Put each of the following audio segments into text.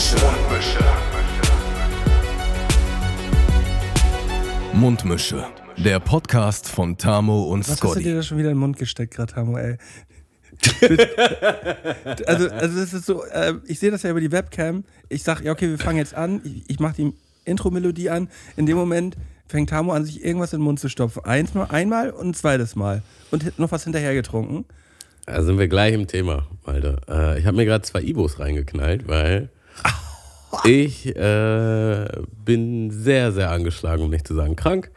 Mundmische. Mundmische. Der Podcast von Tamo und Was hast du Scotty. dir da schon wieder in den Mund gesteckt, gerade, Hamo, ey? also, also das ist so, äh, ich sehe das ja über die Webcam. Ich sag, ja, okay, wir fangen jetzt an. Ich, ich mache die Intro-Melodie an. In dem Moment fängt Tamo an, sich irgendwas in den Mund zu stopfen. Einmal, einmal und ein zweites Mal. Und noch was hinterher getrunken. Da sind wir gleich im Thema, Alter. Äh, ich habe mir gerade zwei Ibos reingeknallt, weil ich äh, bin sehr, sehr angeschlagen, um nicht zu sagen krank.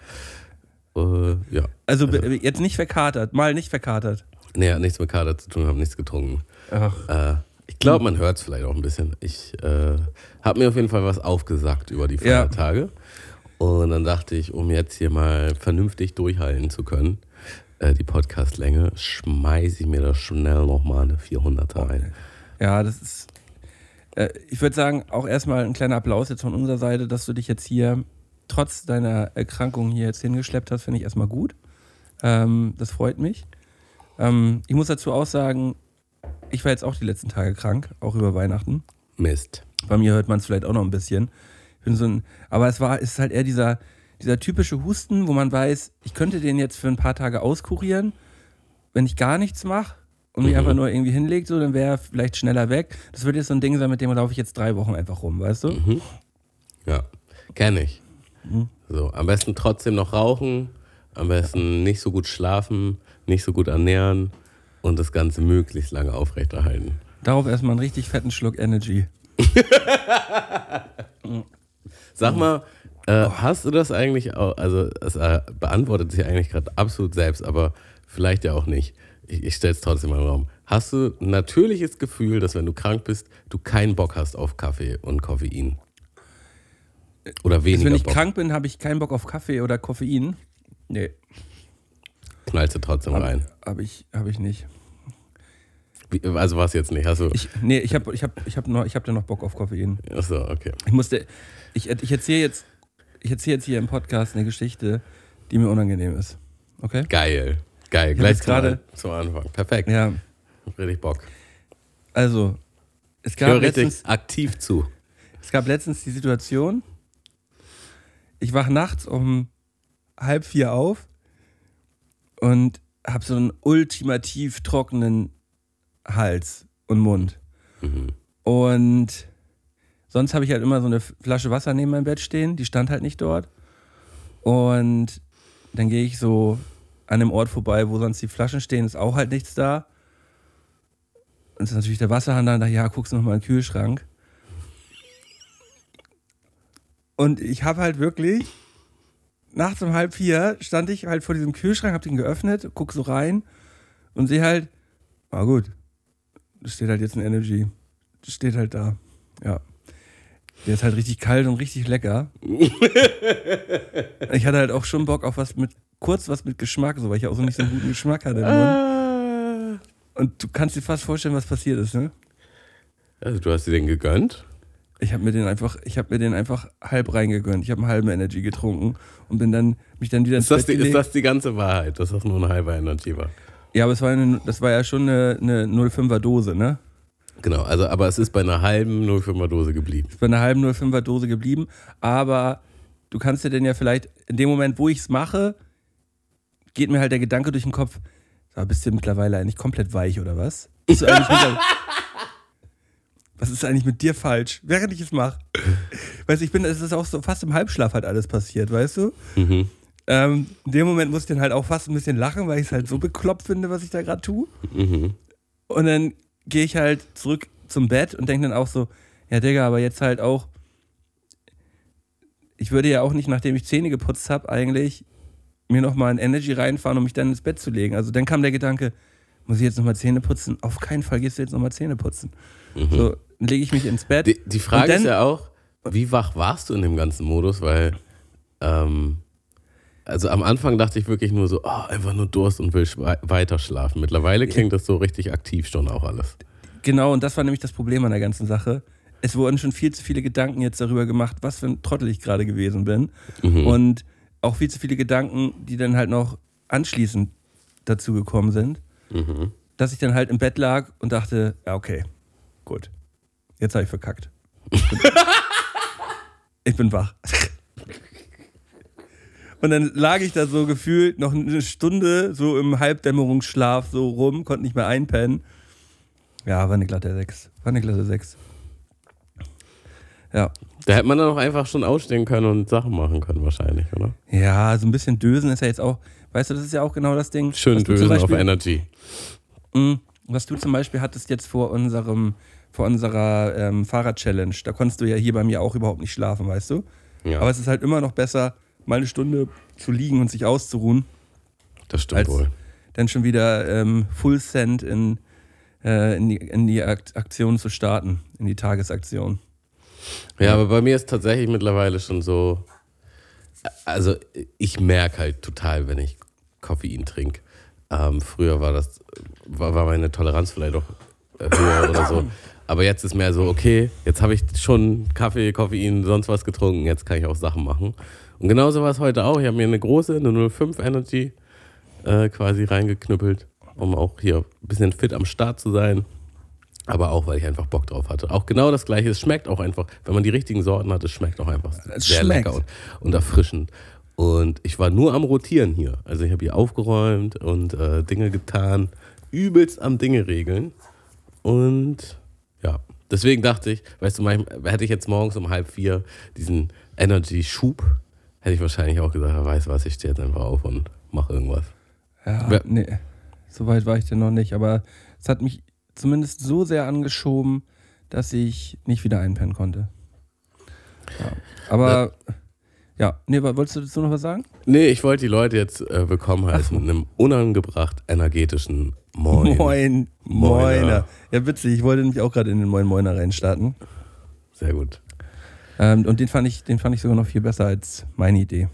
Äh, ja. Also be- jetzt nicht verkatert, mal nicht verkatert. Nee, hat nichts mit Kader zu tun, habe nichts getrunken. Äh, ich glaube, man hört es vielleicht auch ein bisschen. Ich äh, habe mir auf jeden Fall was aufgesagt über die Ja. Feiertage. Und dann dachte ich, um jetzt hier mal vernünftig durchhalten zu können, äh, die Podcastlänge, schmeiße ich mir da schnell nochmal eine 400er rein. Ja, das ist. Äh, ich würde sagen, auch erstmal ein kleiner Applaus jetzt von unserer Seite, dass du dich jetzt hier trotz deiner Erkrankung hier jetzt hingeschleppt hast, finde ich erstmal gut. Ähm, das freut mich. Ähm, ich muss dazu auch sagen, ich war jetzt auch die letzten Tage krank, auch über Weihnachten. Mist. Bei mir hört man es vielleicht auch noch ein bisschen. Ich bin so ein, aber es war, es ist halt eher dieser, dieser typische Husten, wo man weiß, ich könnte den jetzt für ein paar Tage auskurieren. Wenn ich gar nichts mache und mich Mhm. einfach nur irgendwie hinlegt, so, dann wäre er vielleicht schneller weg. Das wird jetzt so ein Ding sein, mit dem laufe ich jetzt drei Wochen einfach rum, weißt du? Mhm. Ja, kenne ich. Mhm. So, am besten trotzdem noch rauchen, am besten nicht so gut schlafen, nicht so gut ernähren und das Ganze möglichst lange aufrechterhalten. Darauf erstmal einen richtig fetten Schluck Energy. Sag mal, äh, hast du das eigentlich auch, also es äh, beantwortet sich eigentlich gerade absolut selbst, aber vielleicht ja auch nicht. Ich, ich stelle es trotzdem mal im Raum. Hast du ein natürliches Gefühl, dass wenn du krank bist, du keinen Bock hast auf Kaffee und Koffein? Oder Also weniger wenn ich Bock? krank bin, habe ich keinen Bock auf Kaffee oder Koffein. Nee, Knallst du trotzdem rein? habe ich, hab ich nicht. Wie, also was jetzt nicht? Hast du? Ich, nee, ich habe ich hab, ich hab noch, ich hab da noch Bock auf Koffein. Achso, okay. Ich musste, ich, ich erzähle jetzt, ich erzähle jetzt hier im Podcast eine Geschichte, die mir unangenehm ist. Okay? Geil. Geil. Gleich gerade- zum Anfang. Perfekt. Ja, Hab Richtig Bock. also, es gab, letztens, aktiv zu. es gab letztens die Situation, ich wach nachts um halb vier auf und habe so einen ultimativ trockenen Hals und Mund. Mhm. Und sonst habe ich halt immer so eine Flasche Wasser neben meinem Bett stehen, die stand halt nicht dort. Und dann gehe ich so an dem Ort vorbei, wo sonst die Flaschen stehen, ist auch halt nichts da. Und ist natürlich der Wasserhahn da, ja, guckst du noch mal in den Kühlschrank. Und ich habe halt wirklich, nachts um halb vier stand ich halt vor diesem Kühlschrank, habe den geöffnet, guck so rein und sehe halt, ah gut, da steht halt jetzt ein Energy. Das steht halt da. Ja. Der ist halt richtig kalt und richtig lecker. ich hatte halt auch schon Bock auf was mit, kurz was mit Geschmack, so, weil ich auch so nicht so einen guten Geschmack hatte im Mund. Und du kannst dir fast vorstellen, was passiert ist, ne? Also du hast dir den gegönnt? Ich habe mir den einfach, ich habe mir den einfach halb reingegönnt. Ich habe einen halben Energy getrunken und bin dann mich dann wieder ins Ist das, die, ist das die ganze Wahrheit, dass das nur ein halber Energy war? Ja, aber es war eine, das war ja schon eine, eine 05er Dose, ne? Genau, also aber es ist bei einer halben 05er Dose geblieben. Ist bei einer halben 05er Dose geblieben, aber du kannst dir denn ja vielleicht in dem Moment, wo ich es mache, geht mir halt der Gedanke durch den Kopf, sag, bist du mittlerweile eigentlich komplett weich oder was? Bist du eigentlich mittler- was ist eigentlich mit dir falsch, während ich es mache? Weißt du, ich bin, es ist auch so fast im Halbschlaf halt alles passiert, weißt du? Mhm. Ähm, in dem Moment musste ich dann halt auch fast ein bisschen lachen, weil ich es halt so bekloppt finde, was ich da gerade tue. Mhm. Und dann gehe ich halt zurück zum Bett und denke dann auch so, ja Digga, aber jetzt halt auch, ich würde ja auch nicht, nachdem ich Zähne geputzt habe, eigentlich mir nochmal ein Energy reinfahren, um mich dann ins Bett zu legen. Also dann kam der Gedanke, muss ich jetzt nochmal Zähne putzen? Auf keinen Fall gehst du jetzt nochmal Zähne putzen. So, dann lege ich mich ins Bett. Die, die Frage dann- ist ja auch, wie wach warst du in dem ganzen Modus? Weil, ähm, also am Anfang dachte ich wirklich nur so, oh, einfach nur Durst und will weiter schlafen. Mittlerweile klingt das so richtig aktiv schon auch alles. Genau, und das war nämlich das Problem an der ganzen Sache. Es wurden schon viel zu viele Gedanken jetzt darüber gemacht, was für ein Trottel ich gerade gewesen bin. Mhm. Und auch viel zu viele Gedanken, die dann halt noch anschließend dazu gekommen sind, Mhm. dass ich dann halt im Bett lag und dachte, ja, okay, gut. Jetzt habe ich verkackt. Ich bin wach. Und dann lag ich da so gefühlt noch eine Stunde so im Halbdämmerungsschlaf so rum, konnte nicht mehr einpennen. Ja, war eine glatte 6. War eine glatte 6. Ja. Da hätte man dann auch einfach schon ausstehen können und Sachen machen können, wahrscheinlich, oder? Ja, so ein bisschen Dösen ist ja jetzt auch, weißt du, das ist ja auch genau das Ding. Schön Dösen auf Beispiel- Energy. Mm, Was du zum Beispiel hattest jetzt vor unserem, vor unserer ähm, Fahrrad-Challenge, da konntest du ja hier bei mir auch überhaupt nicht schlafen, weißt du? Ja, Aber es ist halt immer noch besser, mal eine Stunde zu liegen und sich auszuruhen, das stimmt wohl. dann schon wieder ähm, Full Send in, äh, in die, in die Akt Aktion zu starten, in die Tagesaktion. Ja, aber bei mir ist tatsächlich mittlerweile schon so, also ich merke halt total, wenn ich Koffein trinke. Ähm, früher war das, war, war meine Toleranz vielleicht auch höher oder so. Aber jetzt ist mehr so, okay, jetzt habe ich schon Kaffee, Koffein, sonst was getrunken, jetzt kann ich auch Sachen machen. Und genauso war es heute auch. Ich habe mir eine große, eine 05 Energy äh, quasi reingeknüppelt, um auch hier ein bisschen fit am Start zu sein. Aber auch, weil ich einfach Bock drauf hatte. Auch genau das Gleiche. Es schmeckt auch einfach, wenn man die richtigen Sorten hat, es schmeckt auch einfach Es sehr schmeckt. lecker und, und erfrischend. Und ich war nur am Rotieren hier. Also ich habe hier aufgeräumt und äh, Dinge getan. Übelst am Dinge regeln. Und ja, deswegen dachte ich, weißt du, manchmal, hätte ich jetzt morgens um halb vier diesen Energy-Schub, hätte ich wahrscheinlich auch gesagt, ja, weiß was, ich stehe jetzt einfach auf und mache irgendwas. Ja, Wer- nee, so weit war ich denn noch nicht, aber es hat mich zumindest so sehr angeschoben, dass ich nicht wieder einpennen konnte. Ja. Aber, ja, nee, wa- wolltest du dazu noch was sagen? Nee, ich wollte die Leute jetzt äh, willkommen heißen mit einem unangebracht energetischen Moin. Moin, Moiner. Moiner. Ja, witzig, ich wollte nämlich auch gerade in den Moin Moiner reinstarten. Sehr gut. Ähm, und den fand, ich, den fand ich sogar noch viel besser als meine Idee.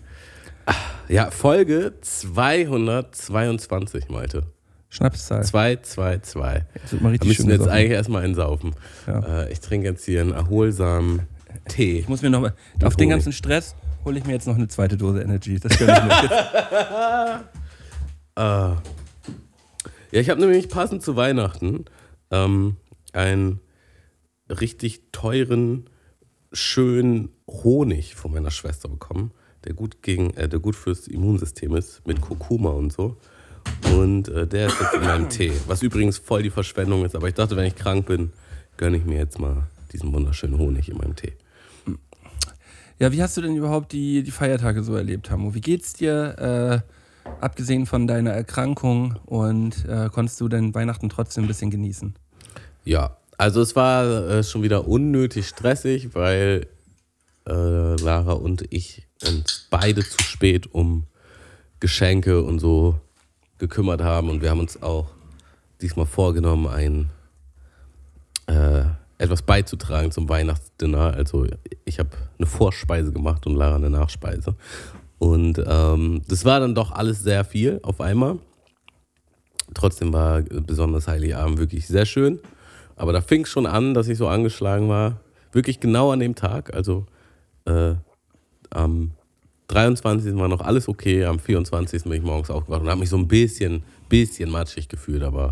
Ja, Folge 222, Malte. Schnapszahl. 222. Das wird mal Da richtig müssen wir jetzt eigentlich erstmal einsaufen. Ja. Äh, ich trinke jetzt hier einen erholsamen Tee. Ich muss mir noch mal, auf den ganzen Stress hole ich mir jetzt noch eine zweite Dose Energy. Das gönn ich mir jetzt. Ah. Ja, ich habe nämlich passend zu Weihnachten ähm, einen richtig teuren, schönen Honig von meiner Schwester bekommen, der gut, gegen, äh, der gut fürs Immunsystem ist, mit Kurkuma und so. Und äh, der ist jetzt in meinem Tee, was übrigens voll die Verschwendung ist. Aber ich dachte, wenn ich krank bin, gönne ich mir jetzt mal diesen wunderschönen Honig in meinem Tee. Ja, wie hast du denn überhaupt die, die Feiertage so erlebt, Hamo? Wie geht's dir, äh, abgesehen von deiner Erkrankung und äh, konntest du denn Weihnachten trotzdem ein bisschen genießen? Ja, also es war äh, schon wieder unnötig stressig, weil äh, Lara und ich uns beide zu spät um Geschenke und so gekümmert haben und wir haben uns auch diesmal vorgenommen, ein äh, etwas beizutragen zum Weihnachtsdinner. Also ich habe eine Vorspeise gemacht und Lara eine Nachspeise. Und ähm, das war dann doch alles sehr viel auf einmal. Trotzdem war besonders Heiligabend wirklich sehr schön. Aber da fing es schon an, dass ich so angeschlagen war. Wirklich genau an dem Tag. Also äh, am 23. war noch alles okay. Am 24. bin ich morgens aufgewacht und habe mich so ein bisschen, bisschen matschig gefühlt, aber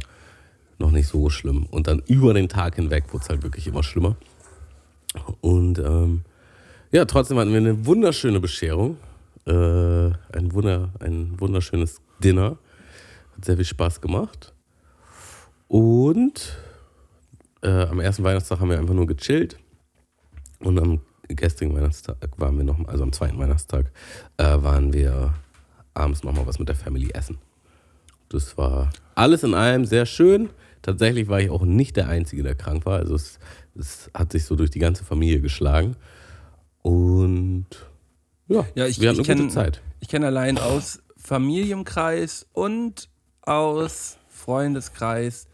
noch nicht so schlimm. Und dann über den Tag hinweg wurde es halt wirklich immer schlimmer. Und ähm, ja, trotzdem hatten wir eine wunderschöne Bescherung. Äh, ein, Wunder, ein wunderschönes Dinner. Hat sehr viel Spaß gemacht. Und äh, am ersten Weihnachtstag haben wir einfach nur gechillt. Und am gestrigen Weihnachtstag waren wir noch, also am zweiten Weihnachtstag, äh, waren wir abends nochmal was mit der Family essen. Das war alles in allem sehr schön. Tatsächlich war ich auch nicht der Einzige, der krank war. Also es, es hat sich so durch die ganze Familie geschlagen. Und ja, Ja, ich, wir hatten ich eine gute kenne Zeit. ich kenn allein aus Familienkreis und aus Freundeskreis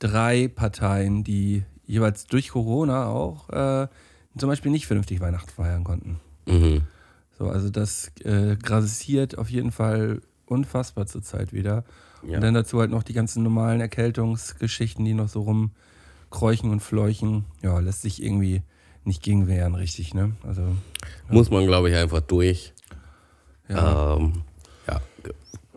drei Parteien, die jeweils durch Corona auch äh, zum Beispiel nicht vernünftig Weihnachten feiern konnten. Mhm. So, also das äh, grassiert auf jeden Fall unfassbar zurzeit wieder. Ja. Und dann dazu halt noch die ganzen normalen Erkältungsgeschichten, die noch so rumkräuchen und fleuchen. Ja, lässt sich irgendwie nicht gegen wehren, richtig, ne? Also, Muss man, glaube ich, einfach durch. ja. Ähm, ja.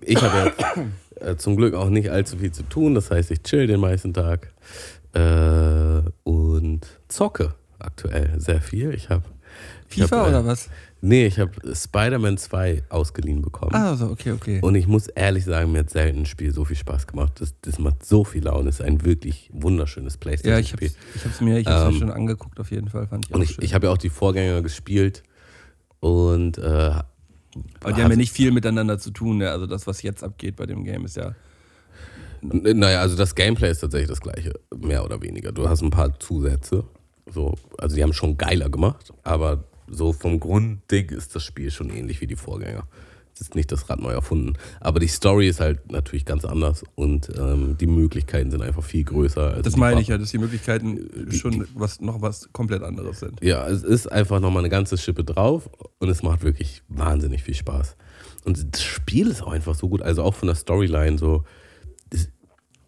Ich habe jetzt äh, zum Glück auch nicht allzu viel zu tun. Das heißt, ich chill den meisten Tag äh, und zocke aktuell sehr viel. Ich habe FIFA hab, äh, oder was? Nee, ich habe Spider-Man 2 ausgeliehen bekommen. Ah, so, okay, okay. Und ich muss ehrlich sagen, mir hat selten ein Spiel so viel Spaß gemacht. Das, das macht so viel Laune. Es ist ein wirklich wunderschönes ja, ich Playstation-Spiel. hab's, ich hab's mir, ich hab's Ähm, mir schon angeguckt, auf jeden Fall. Fand ich auch und ich, ich habe ja auch die Vorgänger gespielt. Und äh, Aber die haben ja nicht viel miteinander zu tun. Ne? Also das, was jetzt abgeht bei dem Game, ist ja. Naja, also das Gameplay ist tatsächlich das gleiche, mehr oder weniger. Du hast ein paar Zusätze. So, also die haben schon geiler gemacht, aber so vom Grundding ist das Spiel schon ähnlich wie die Vorgänger. Ist nicht das Rad neu erfunden. Aber die Story ist halt natürlich ganz anders und ähm, die Möglichkeiten sind einfach viel größer. Das die meine ich ja, dass die Möglichkeiten schon was, noch was komplett anderes sind. Ja, es ist einfach nochmal eine ganze Schippe drauf und es macht wirklich wahnsinnig viel Spaß. Und das Spiel ist auch einfach so gut, also auch von der Storyline so. Das,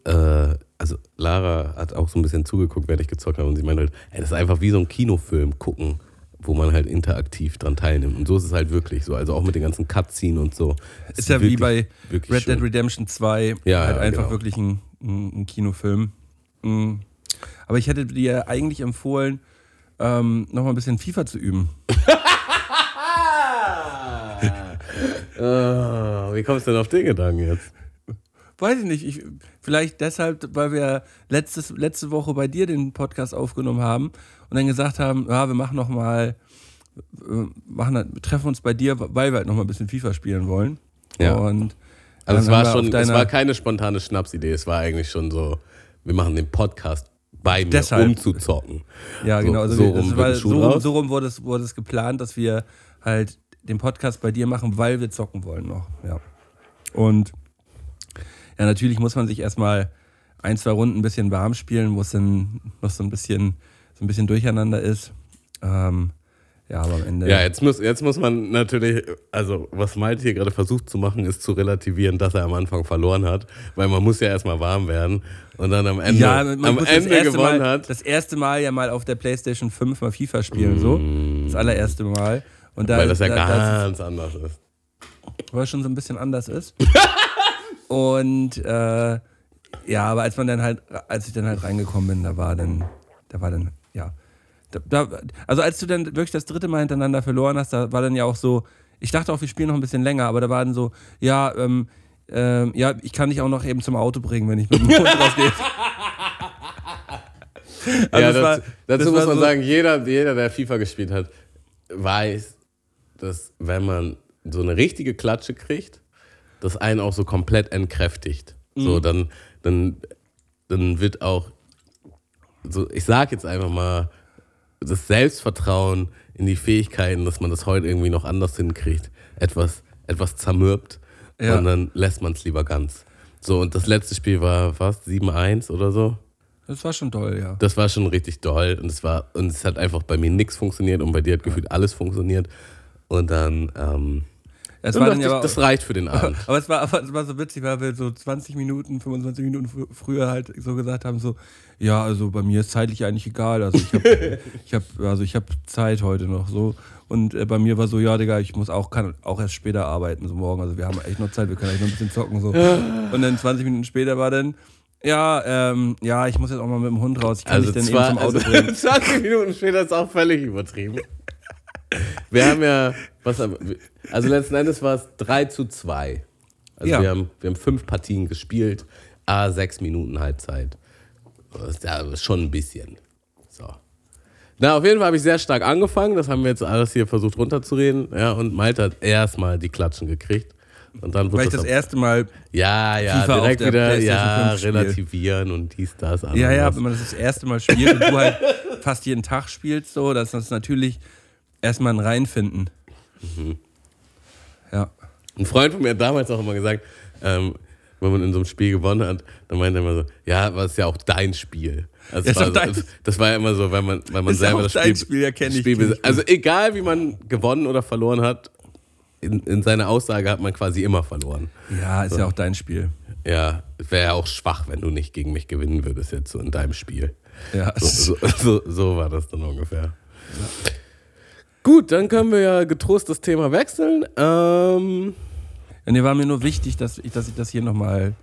äh, also Lara hat auch so ein bisschen zugeguckt, während ich gezockt habe und sie meinte halt, ey, das ist einfach wie so ein Kinofilm gucken, wo man halt interaktiv dran teilnimmt. Und so ist es halt wirklich so, also auch mit den ganzen Cutscenes und so. Es Ist ja wie wirklich- bei wirklich Red Dead schön. Redemption 2 Ja, halt ja, einfach genau. wirklich ein, ein, Kinofilm. Mm. Aber ich hätte dir eigentlich empfohlen, ähm, noch mal ein bisschen FIFA zu üben. Ah, wie kommst du denn auf den Gedanken jetzt? Weiß ich nicht, ich, vielleicht deshalb, weil wir letztes, letzte Woche bei dir den Podcast aufgenommen haben und dann gesagt haben, ja, wir machen noch mal, äh, machen, treffen uns bei dir, weil wir halt noch mal ein bisschen FIFA spielen wollen. Ja. Und Also es war schon, es war keine spontane Schnapsidee, es war eigentlich schon so, wir machen den Podcast bei mir, Deshalb. um zu zocken. Ja, So- genau. Also so rum war, so, rum- so rum wurde es, wurde es geplant, dass wir halt den Podcast bei dir machen, weil wir zocken wollen noch. Ja. Und ja, natürlich muss man sich erstmal ein, zwei Runden ein bisschen warm spielen, wo es dann noch so ein bisschen, so ein bisschen durcheinander ist. Ähm, ja, aber am Ende. Ja, jetzt muss, jetzt muss man natürlich, also was Malte hier gerade versucht zu machen, ist zu relativieren, dass er am Anfang verloren hat, weil man muss ja erstmal warm werden und dann am Ende, Ja, man am Ende das gewonnen Mal, hat. Das erste Mal ja mal auf der PlayStation 5 mal FIFA spielen, so. Das allererste Mal. Und da, weil das ja da, ganz anders ist. weil es schon so ein bisschen anders ist. und äh, ja, aber als man dann halt, als ich dann halt reingekommen bin, da war dann, da war dann, ja. Da, da, also als du dann wirklich das dritte Mal hintereinander verloren hast, da war dann ja auch so, ich dachte auch, wir spielen noch ein bisschen länger, aber da war dann so, ja, ähm, ähm, ja, ich kann dich auch noch eben zum Auto bringen, wenn ich mit dem Hund rausgehe. Also ja, dazu, war- dazu das muss man so- sagen, jeder, jeder, der FIFA gespielt hat, weiß, dass wenn man so eine richtige Klatsche kriegt, das einen auch so komplett entkräftigt. Mhm. So, dann, dann, dann wird auch, so, ich sag jetzt einfach mal, das Selbstvertrauen in die Fähigkeiten, dass man das heute irgendwie noch anders hinkriegt, etwas, etwas zermürbt Ja. und dann lässt man es lieber ganz. So, und das letzte Spiel war was? 7-1 oder so? Das war schon toll, ja. Das war schon richtig doll und es war und es hat einfach bei mir nichts funktioniert und bei dir hat gefühlt alles funktioniert und dann ähm, Das dann war dann ja das reicht für den Abend. Aber es war, aber es war so witzig, weil wir so 20 Minuten, 25 Minuten fr- früher halt so gesagt haben, so, ja, also bei mir ist zeitlich eigentlich egal. Also ich habe hab, also ich hab Zeit heute noch so. Und äh, bei mir war so, ja, Digga, ich muss auch, kann auch erst später arbeiten, so morgen. Also wir haben echt noch Zeit, wir können echt noch ein bisschen zocken. So. Und dann 20 Minuten später war dann, ja, ähm, ja, ich muss jetzt auch mal mit dem Hund raus. Ich kann Also, dich dann zwar, eben zum Auto also bringen. 20 Minuten später ist auch völlig übertrieben. Wir haben ja, was haben also letzten Endes war es 3 zu 2. Also Ja. wir, haben, wir haben fünf Partien gespielt, a sechs Minuten Halbzeit. Das ist ja schon ein bisschen. So. Na, auf jeden Fall habe ich sehr stark angefangen. Das haben wir jetzt alles hier versucht runterzureden. Ja, und Malte hat erstmal die Klatschen gekriegt. Und dann wurde Weil ich das das erste Mal, ja, ja, FIFA auf direkt der wieder, ja, 5 spielt. relativieren und dies, das, ja, ja, anderes. wenn man das das erste Mal spielt und du halt fast jeden Tag spielst, so, das ist natürlich erstmal ein Reinfinden. Mhm. Ja. Ein Freund von mir hat damals auch immer gesagt, ähm, wenn man in so einem Spiel gewonnen hat, dann meinte er immer so, ja, aber es ist ja auch dein Spiel. Also Ja, ist war, so- das war ja immer so, wenn man, wenn man Ist ja selber das Spiel, Spiel, ja, Spiel ich Also egal, wie man gewonnen oder verloren hat, in, in seiner Aussage hat man quasi immer verloren. Ja, ist ja auch dein Spiel. Ja, es wäre ja auch schwach, wenn du nicht gegen mich gewinnen würdest jetzt so in deinem Spiel. Ja, So, so, so, so war das dann ungefähr. Gut, dann können wir ja getrost das Thema wechseln. Ähm, mir war mir nur wichtig, dass ich, dass ich das hier nochmal,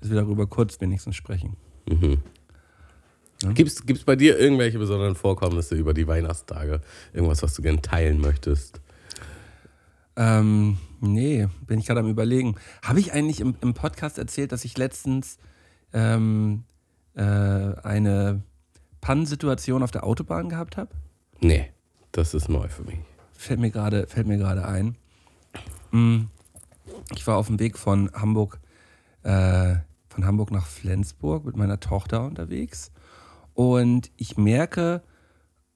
dass wir darüber kurz wenigstens sprechen. mhm. Gibt es bei dir irgendwelche besonderen Vorkommnisse über die Weihnachtstage? Irgendwas, was du gerne teilen möchtest? Ähm, nee, bin ich gerade am überlegen. Habe ich eigentlich im, im Podcast erzählt, dass ich letztens ähm, äh, eine Pannensituation auf der Autobahn gehabt habe? Nee, das ist neu für mich. Fällt mir gerade, fällt mir gerade ein. Mm, Ich war auf dem Weg von Hamburg, äh, von Hamburg nach Flensburg mit meiner Tochter unterwegs. Und ich merke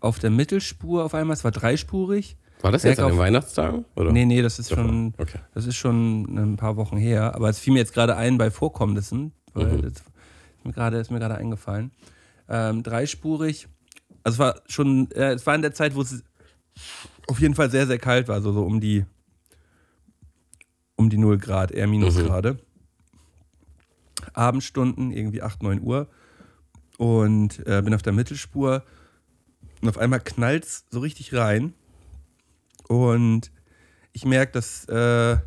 auf der Mittelspur auf einmal, es war dreispurig. War das jetzt an den Weihnachtstagen? Oder? Nee, nee, das ist schon, Okay. das ist schon ein paar Wochen her. Aber es fiel mir jetzt gerade ein bei Vorkommnissen, Mhm. das ist mir gerade, ist mir gerade eingefallen. Ähm, dreispurig. Also es war schon, äh, es war in der Zeit, wo es auf jeden Fall sehr, sehr kalt war, so, so um die um die 0 Grad, eher Minusgrade. Abendstunden, irgendwie 8, 9 Uhr. Und äh, bin auf der Mittelspur. Und auf einmal knallt es so richtig rein. Und ich merke, dass, äh,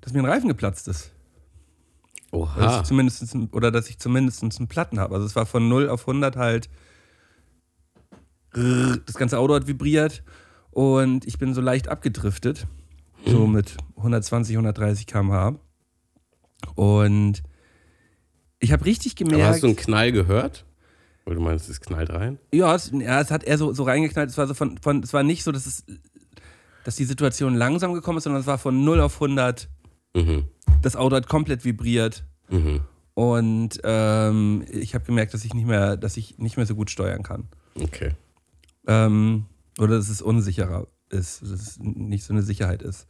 dass mir ein Reifen geplatzt ist. Oder dass Oha. ich zumindest, oder dass ich zumindest einen Platten habe. Also es war von 0 auf 100 halt. Das ganze Auto hat vibriert und ich bin so leicht abgedriftet. So mit 120, 130 km/h. Und ich habe richtig Aber gemerkt. hast du einen Knall gehört? Weil du meinst, es knallt rein? Ja, es, ja, es hat eher so, so reingeknallt. Es war, so von, von, es war nicht so, dass, es, dass die Situation langsam gekommen ist, sondern es war von 0 auf 100. Mhm. Das Auto hat komplett vibriert. Mhm. Und ähm, ich habe gemerkt, dass ich, nicht mehr, dass ich nicht mehr so gut steuern kann. Okay. Ähm, oder dass es unsicherer ist, dass es nicht so eine Sicherheit ist.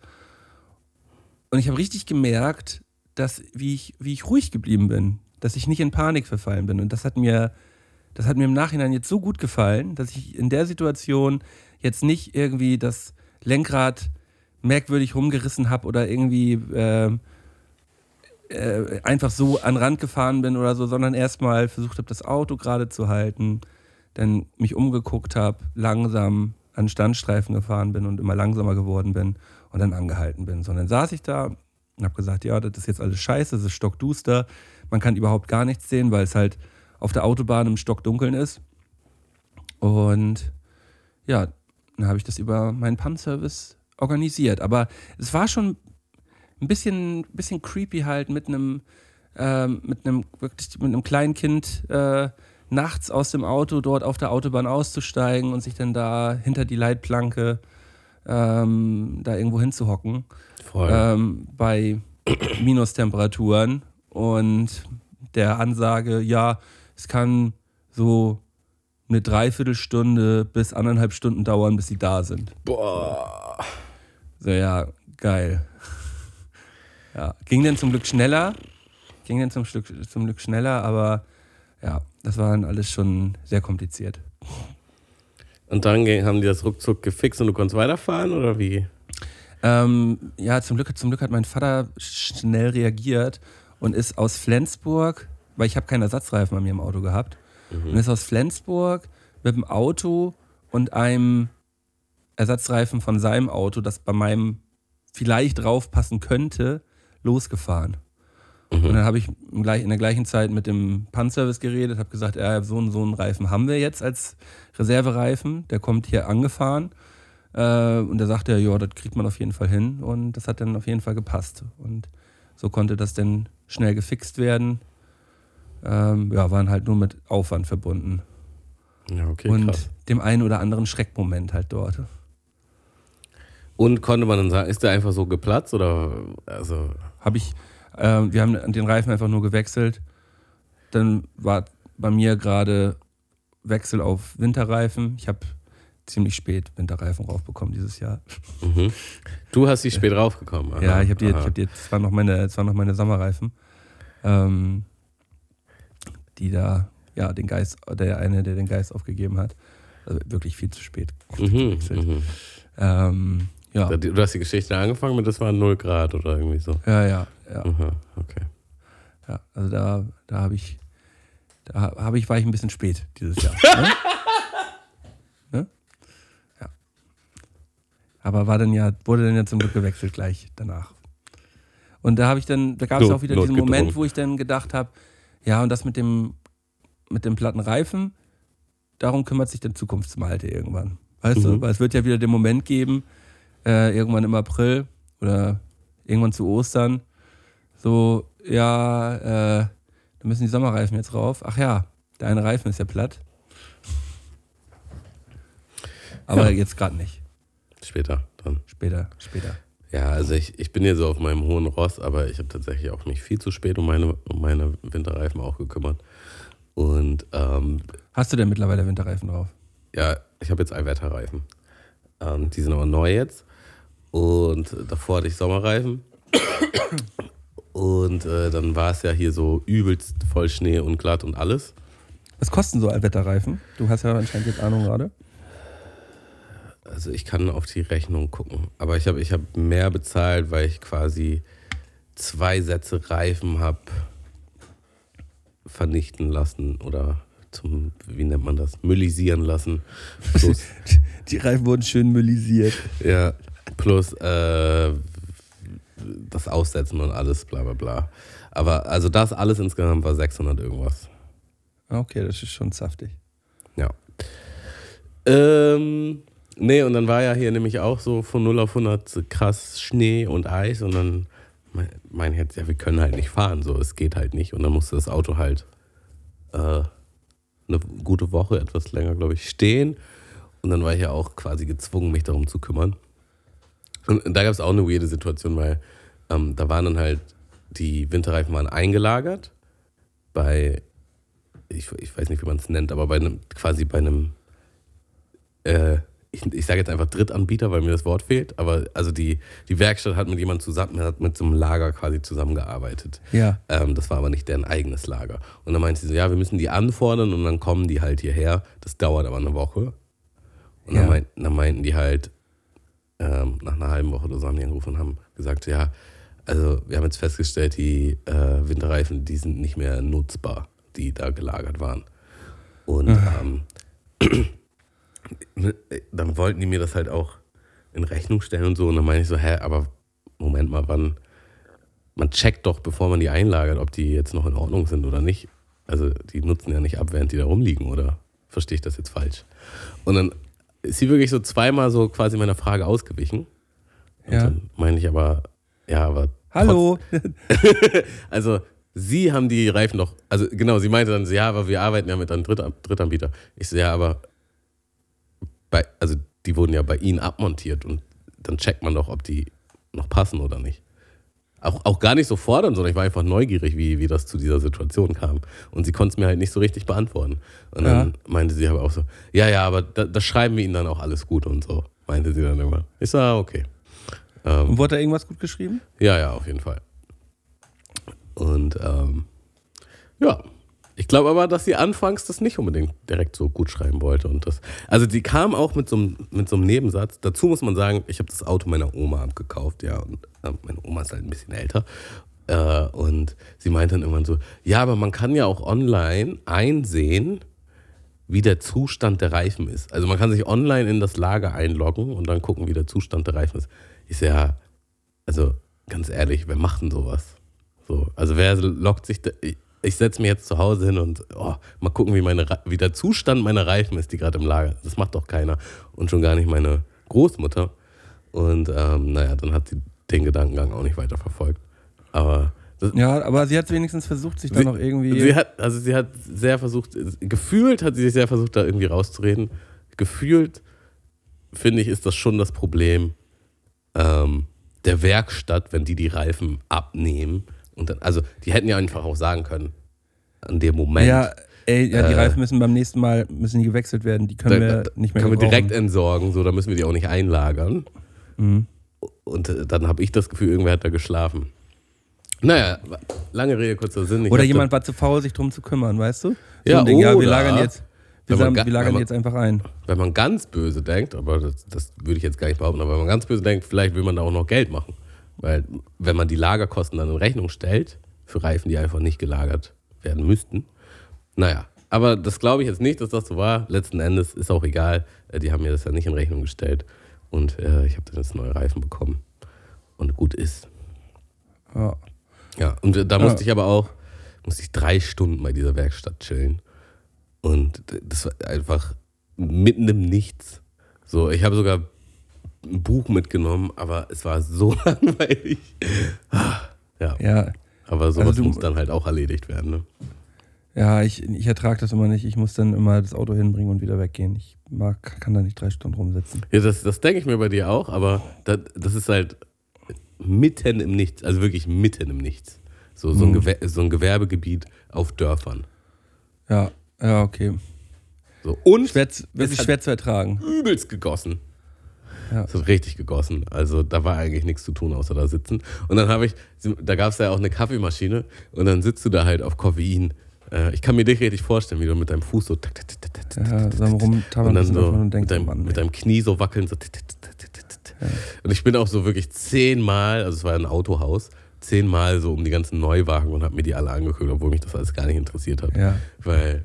Und ich habe richtig gemerkt, dass, wie, ich, wie ich ruhig geblieben bin, dass ich nicht in Panik verfallen bin. Und das hat mir, das hat mir im Nachhinein jetzt so gut gefallen, dass ich in der Situation jetzt nicht irgendwie das Lenkrad merkwürdig rumgerissen habe oder irgendwie ähm, äh, einfach so an Rand gefahren bin oder so, sondern erstmal versucht habe, das Auto gerade zu halten, dann mich umgeguckt habe, langsam an Standstreifen gefahren bin und immer langsamer geworden bin und dann angehalten bin. Sondern saß ich da und habe gesagt, ja, das ist jetzt alles scheiße, es ist stockduster, man kann überhaupt gar nichts sehen, weil es halt auf der Autobahn im Stockdunkeln ist. Und ja, dann habe ich das über meinen Pannenservice organisiert. Aber es war schon ein bisschen, bisschen creepy halt mit einem, ähm, mit einem wirklich mit einem kleinen Kind äh, nachts aus dem Auto dort auf der Autobahn auszusteigen und sich dann da hinter die Leitplanke ähm, da irgendwo hinzuhocken Voll. ähm, bei Minustemperaturen und der Ansage, ja, es kann so eine Dreiviertelstunde bis anderthalb Stunden dauern, bis sie da sind. Boah. So, ja, geil. Ja, ging dann zum Glück schneller. Ging dann zum, zum Glück schneller, aber ja, das war dann alles schon sehr kompliziert. Und dann haben die das ruckzuck gefixt und du konntest weiterfahren oder wie? Ähm, ja, zum Glück, zum Glück hat mein Vater schnell reagiert und ist aus Flensburg, weil ich habe keinen Ersatzreifen bei mir im Auto gehabt, und ist aus Flensburg mit dem Auto und einem Ersatzreifen von seinem Auto, das bei meinem vielleicht draufpassen könnte, losgefahren. Und dann habe ich in der gleichen Zeit mit dem Panzervice geredet, habe gesagt, ja, so einen, so einen Reifen haben wir jetzt als Reservereifen, der kommt hier angefahren. Äh, und da sagte er, ja, das kriegt man auf jeden Fall hin. Und das hat dann auf jeden Fall gepasst. Und so konnte das dann schnell gefixt werden. Ähm, ja, waren halt nur mit Aufwand verbunden. Ja, okay, und krass. dem einen oder anderen Schreckmoment halt dort. Und konnte man dann sagen, ist der einfach so geplatzt oder also Habe ich, ähm, wir haben den Reifen einfach nur gewechselt. Dann war bei mir gerade Wechsel auf Winterreifen. Ich habe ziemlich spät Winterreifen raufbekommen dieses Jahr. mhm. du hast die spät raufgekommen. Aha, Ja, ich habe die, ich hab die, das waren noch meine, waren noch meine Sommerreifen, ähm, die da, ja, den Geist, der eine, der den Geist aufgegeben hat. Also wirklich viel zu spät. Mhm, gewechselt. mhm. Ähm, ja, Du hast die Geschichte angefangen mit, das waren 0 Grad oder irgendwie so. ja, ja, ja, Aha, okay. ja. Also da, da habe ich, da habe ich, war ich ein bisschen spät dieses Jahr. ne? ne? Ja. Aber war dann ja, wurde dann ja zum Glück gewechselt gleich danach. Und da habe ich dann, da gab es auch wieder diesen. Moment, wo ich dann gedacht habe, ja, und das mit dem, mit dem platten Reifen, darum kümmert sich dann Zukunftsmalte irgendwann. Weißt Mhm. du? Weil es wird ja wieder den Moment geben, äh, irgendwann im April oder irgendwann zu Ostern, so, ja, äh, da müssen die Sommerreifen jetzt rauf. Ach ja, der eine Reifen ist ja platt. Aber Ja. jetzt gerade nicht. Später dann. Später, später. Ja, also ich, ich bin hier so auf meinem hohen Ross, aber ich habe tatsächlich auch mich viel zu spät um meine, um meine Winterreifen auch gekümmert. Und ähm, Hast du denn mittlerweile Winterreifen drauf? ja, ich habe jetzt Allwetterreifen. Ähm, die sind aber neu jetzt. Und davor hatte ich Sommerreifen. Und äh, dann war es ja hier so übelst voll Schnee und glatt und alles. Was kosten so Allwetterreifen? Du hast ja anscheinend jetzt Ahnung gerade. Also ich kann auf die Rechnung gucken. Aber ich habe ich hab mehr bezahlt, weil ich quasi zwei Sätze Reifen habe vernichten lassen oder zum, wie nennt man das, müllisieren lassen. Die Reifen wurden schön müllisiert. ja, plus äh, das Aussetzen und alles, bla bla bla. Aber also das alles insgesamt war 600 irgendwas. Okay, das ist schon saftig. Ja. Ähm, nee, und dann war ja hier nämlich auch so von 0 auf 100 krass Schnee und Eis und dann mein, mein ich jetzt, ja, wir können halt nicht fahren, so, es geht halt nicht. Und dann musste das Auto halt äh, eine gute Woche, etwas länger, glaube ich, stehen. Und dann war ich ja auch quasi gezwungen, mich darum zu kümmern. Und da gab es auch eine weirde Situation, weil ähm, da waren dann halt, die Winterreifen waren eingelagert bei, ich, ich weiß nicht, wie man es nennt, aber bei einem, quasi bei einem, äh, ich, ich sage jetzt einfach Drittanbieter, weil mir das Wort fehlt, aber also die, die Werkstatt hat mit jemandem zusammen, hat mit so einem Lager quasi zusammengearbeitet. Ja. Ähm, das war aber nicht deren eigenes Lager. Und dann meinte sie so, ja, wir müssen die anfordern und dann kommen die halt hierher. Das dauert aber eine Woche. Und dann, Ja. meint, dann meinten die halt, ähm, nach einer halben Woche oder so haben die angerufen und haben gesagt, ja, also wir haben jetzt festgestellt, die äh, Winterreifen, die sind nicht mehr nutzbar, die da gelagert waren. Und ähm, dann wollten die mir das halt auch in Rechnung stellen und so. Und dann meine ich so, hä, aber Moment mal, wann, man checkt doch, bevor man die einlagert, ob die jetzt noch in Ordnung sind oder nicht. Also die nutzen ja nicht ab, während die da rumliegen, oder verstehe ich das jetzt falsch? Und dann ist sie wirklich so zweimal so quasi meiner Frage ausgewichen. Und Ja. dann meine ich aber, ja, aber Hallo. also Sie haben die Reifen doch, also genau, sie meinte dann, ja, aber wir arbeiten ja mit einem Dritt, Drittanbieter. Ich so, ja, aber bei, also die wurden ja bei Ihnen abmontiert und dann checkt man doch, ob die noch passen oder nicht. Auch, auch gar nicht so fordern, sondern ich war einfach neugierig, wie, wie das zu dieser Situation kam. Und sie konnte es mir halt nicht so richtig beantworten. Und dann meinte sie aber auch so, ja, ja, aber da, das schreiben wir Ihnen dann auch alles gut und so, meinte sie dann immer. Ich so, ah, okay. Ähm, Und wurde da irgendwas gut geschrieben? ja, ja, auf jeden Fall. Und ähm, ja, ich glaube aber, dass sie anfangs das nicht unbedingt direkt so gut schreiben wollte. Und das, also die kam auch mit so, einem, mit so einem Nebensatz. Dazu muss man sagen, ich habe das Auto meiner Oma abgekauft, ja, und äh, meine Oma ist halt ein bisschen älter. Äh, und sie meinte dann irgendwann so, ja, aber man kann ja auch online einsehen, wie der Zustand der Reifen ist. Also man kann sich online in das Lager einloggen und dann gucken, wie der Zustand der Reifen ist. Ich so, ja, also ganz ehrlich, wer macht denn sowas? So, also wer lockt sich, da, ich, setze mich jetzt zu Hause hin und oh, mal gucken, wie, meine, wie der Zustand meiner Reifen ist, die gerade im Lager. Das macht doch keiner und schon gar nicht meine Großmutter. Und ähm, naja, dann hat sie den Gedankengang auch nicht weiter verfolgt. Aber das, Ja, aber sie hat wenigstens versucht, sich da noch irgendwie. Sie hat, also sie hat sehr versucht, gefühlt hat sie sich sehr versucht, da irgendwie rauszureden. Gefühlt, finde ich, ist das schon das Problem ähm, der Werkstatt, wenn die die Reifen abnehmen. Und dann, also die hätten ja einfach auch sagen können, an dem Moment. ja, ey, ja, die Äh, Reifen müssen beim nächsten Mal müssen die gewechselt werden. Die können da, wir da nicht mehr können wir gebrauchen. direkt entsorgen, so, da müssen wir die auch nicht einlagern. Mhm. Und äh, dann habe ich das Gefühl, irgendwer hat da geschlafen. Naja, lange Rede, kurzer Sinn. Ich Oder jemand war zu faul, sich drum zu kümmern, weißt du? So Ja, Ding, ja, wir lagern jetzt, wir, sagen, wir lagern man- jetzt einfach ein. wenn man ganz böse denkt, aber das, das würde ich jetzt gar nicht behaupten, aber wenn man ganz böse denkt, vielleicht will man da auch noch Geld machen. Weil wenn man die Lagerkosten dann in Rechnung stellt, für Reifen, die einfach nicht gelagert werden müssten, naja, aber das glaube ich jetzt nicht, dass das so war. Letzten Endes ist auch egal, Äh, die haben mir das ja nicht in Rechnung gestellt und äh, ich habe dann jetzt neue Reifen bekommen und gut ist. Ja. Ja, und äh, da musste Ja. ich aber auch, musste ich drei Stunden bei dieser Werkstatt chillen. Und das war einfach mitten im Nichts. So, ich habe sogar ein Buch mitgenommen, aber es war so langweilig. Ja, Ja, aber sowas Also du- muss dann halt auch erledigt werden. Ne? ja, ich, ich ertrage das immer nicht. Ich muss dann immer das Auto hinbringen und wieder weggehen. Ich mag, kann da nicht drei Stunden rumsitzen. Ja, das, das denke ich mir bei dir auch, aber das, das ist halt mitten im Nichts, also wirklich mitten im Nichts. So, so, ein, Mhm. Gewer so ein Gewerbegebiet auf Dörfern. Ja, ja, okay. So, und Schwer, wirklich hat- schwer zu ertragen. übelst gegossen. Ja. Hat richtig gegossen. Also da war eigentlich nichts zu tun, außer da sitzen. Und dann habe ich, da gab es ja auch eine Kaffeemaschine und dann sitzt du da halt auf Koffein. Äh, Ich kann mir dich richtig vorstellen, wie du mit deinem Fuß so Ja, so und dann so und mit denkt, deinem, Mann, mit deinem Knie so wackeln. So. tit. Und ich bin auch so wirklich zehnmal, also es war ein Autohaus, zehnmal so um die ganzen Neuwagen und habe mir die alle angeguckt, obwohl mich das alles gar nicht interessiert hat. Ja, Weil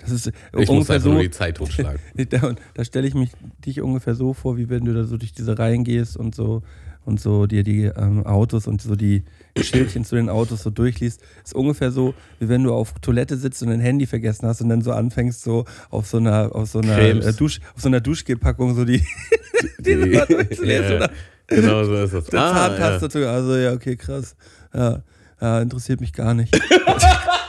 das ist ich muss einfach so. nur die Zeit totschlagen. Da, da stelle ich mich dich ungefähr so vor, wie wenn du da so durch diese Reihen gehst und so und so dir die ähm, Autos und so die Schildchen zu den Autos so durchliest. Ist ungefähr so, wie wenn du auf Toilette sitzt und dein Handy vergessen hast und dann so anfängst, so auf so einer, auf so einer äh, Dusch, auf so einer Duschgelpackung so die, die durchzulesen Ja, oder genau so ist das. Ah, ja. Also ja, okay, krass. Ja, ja, interessiert mich gar nicht.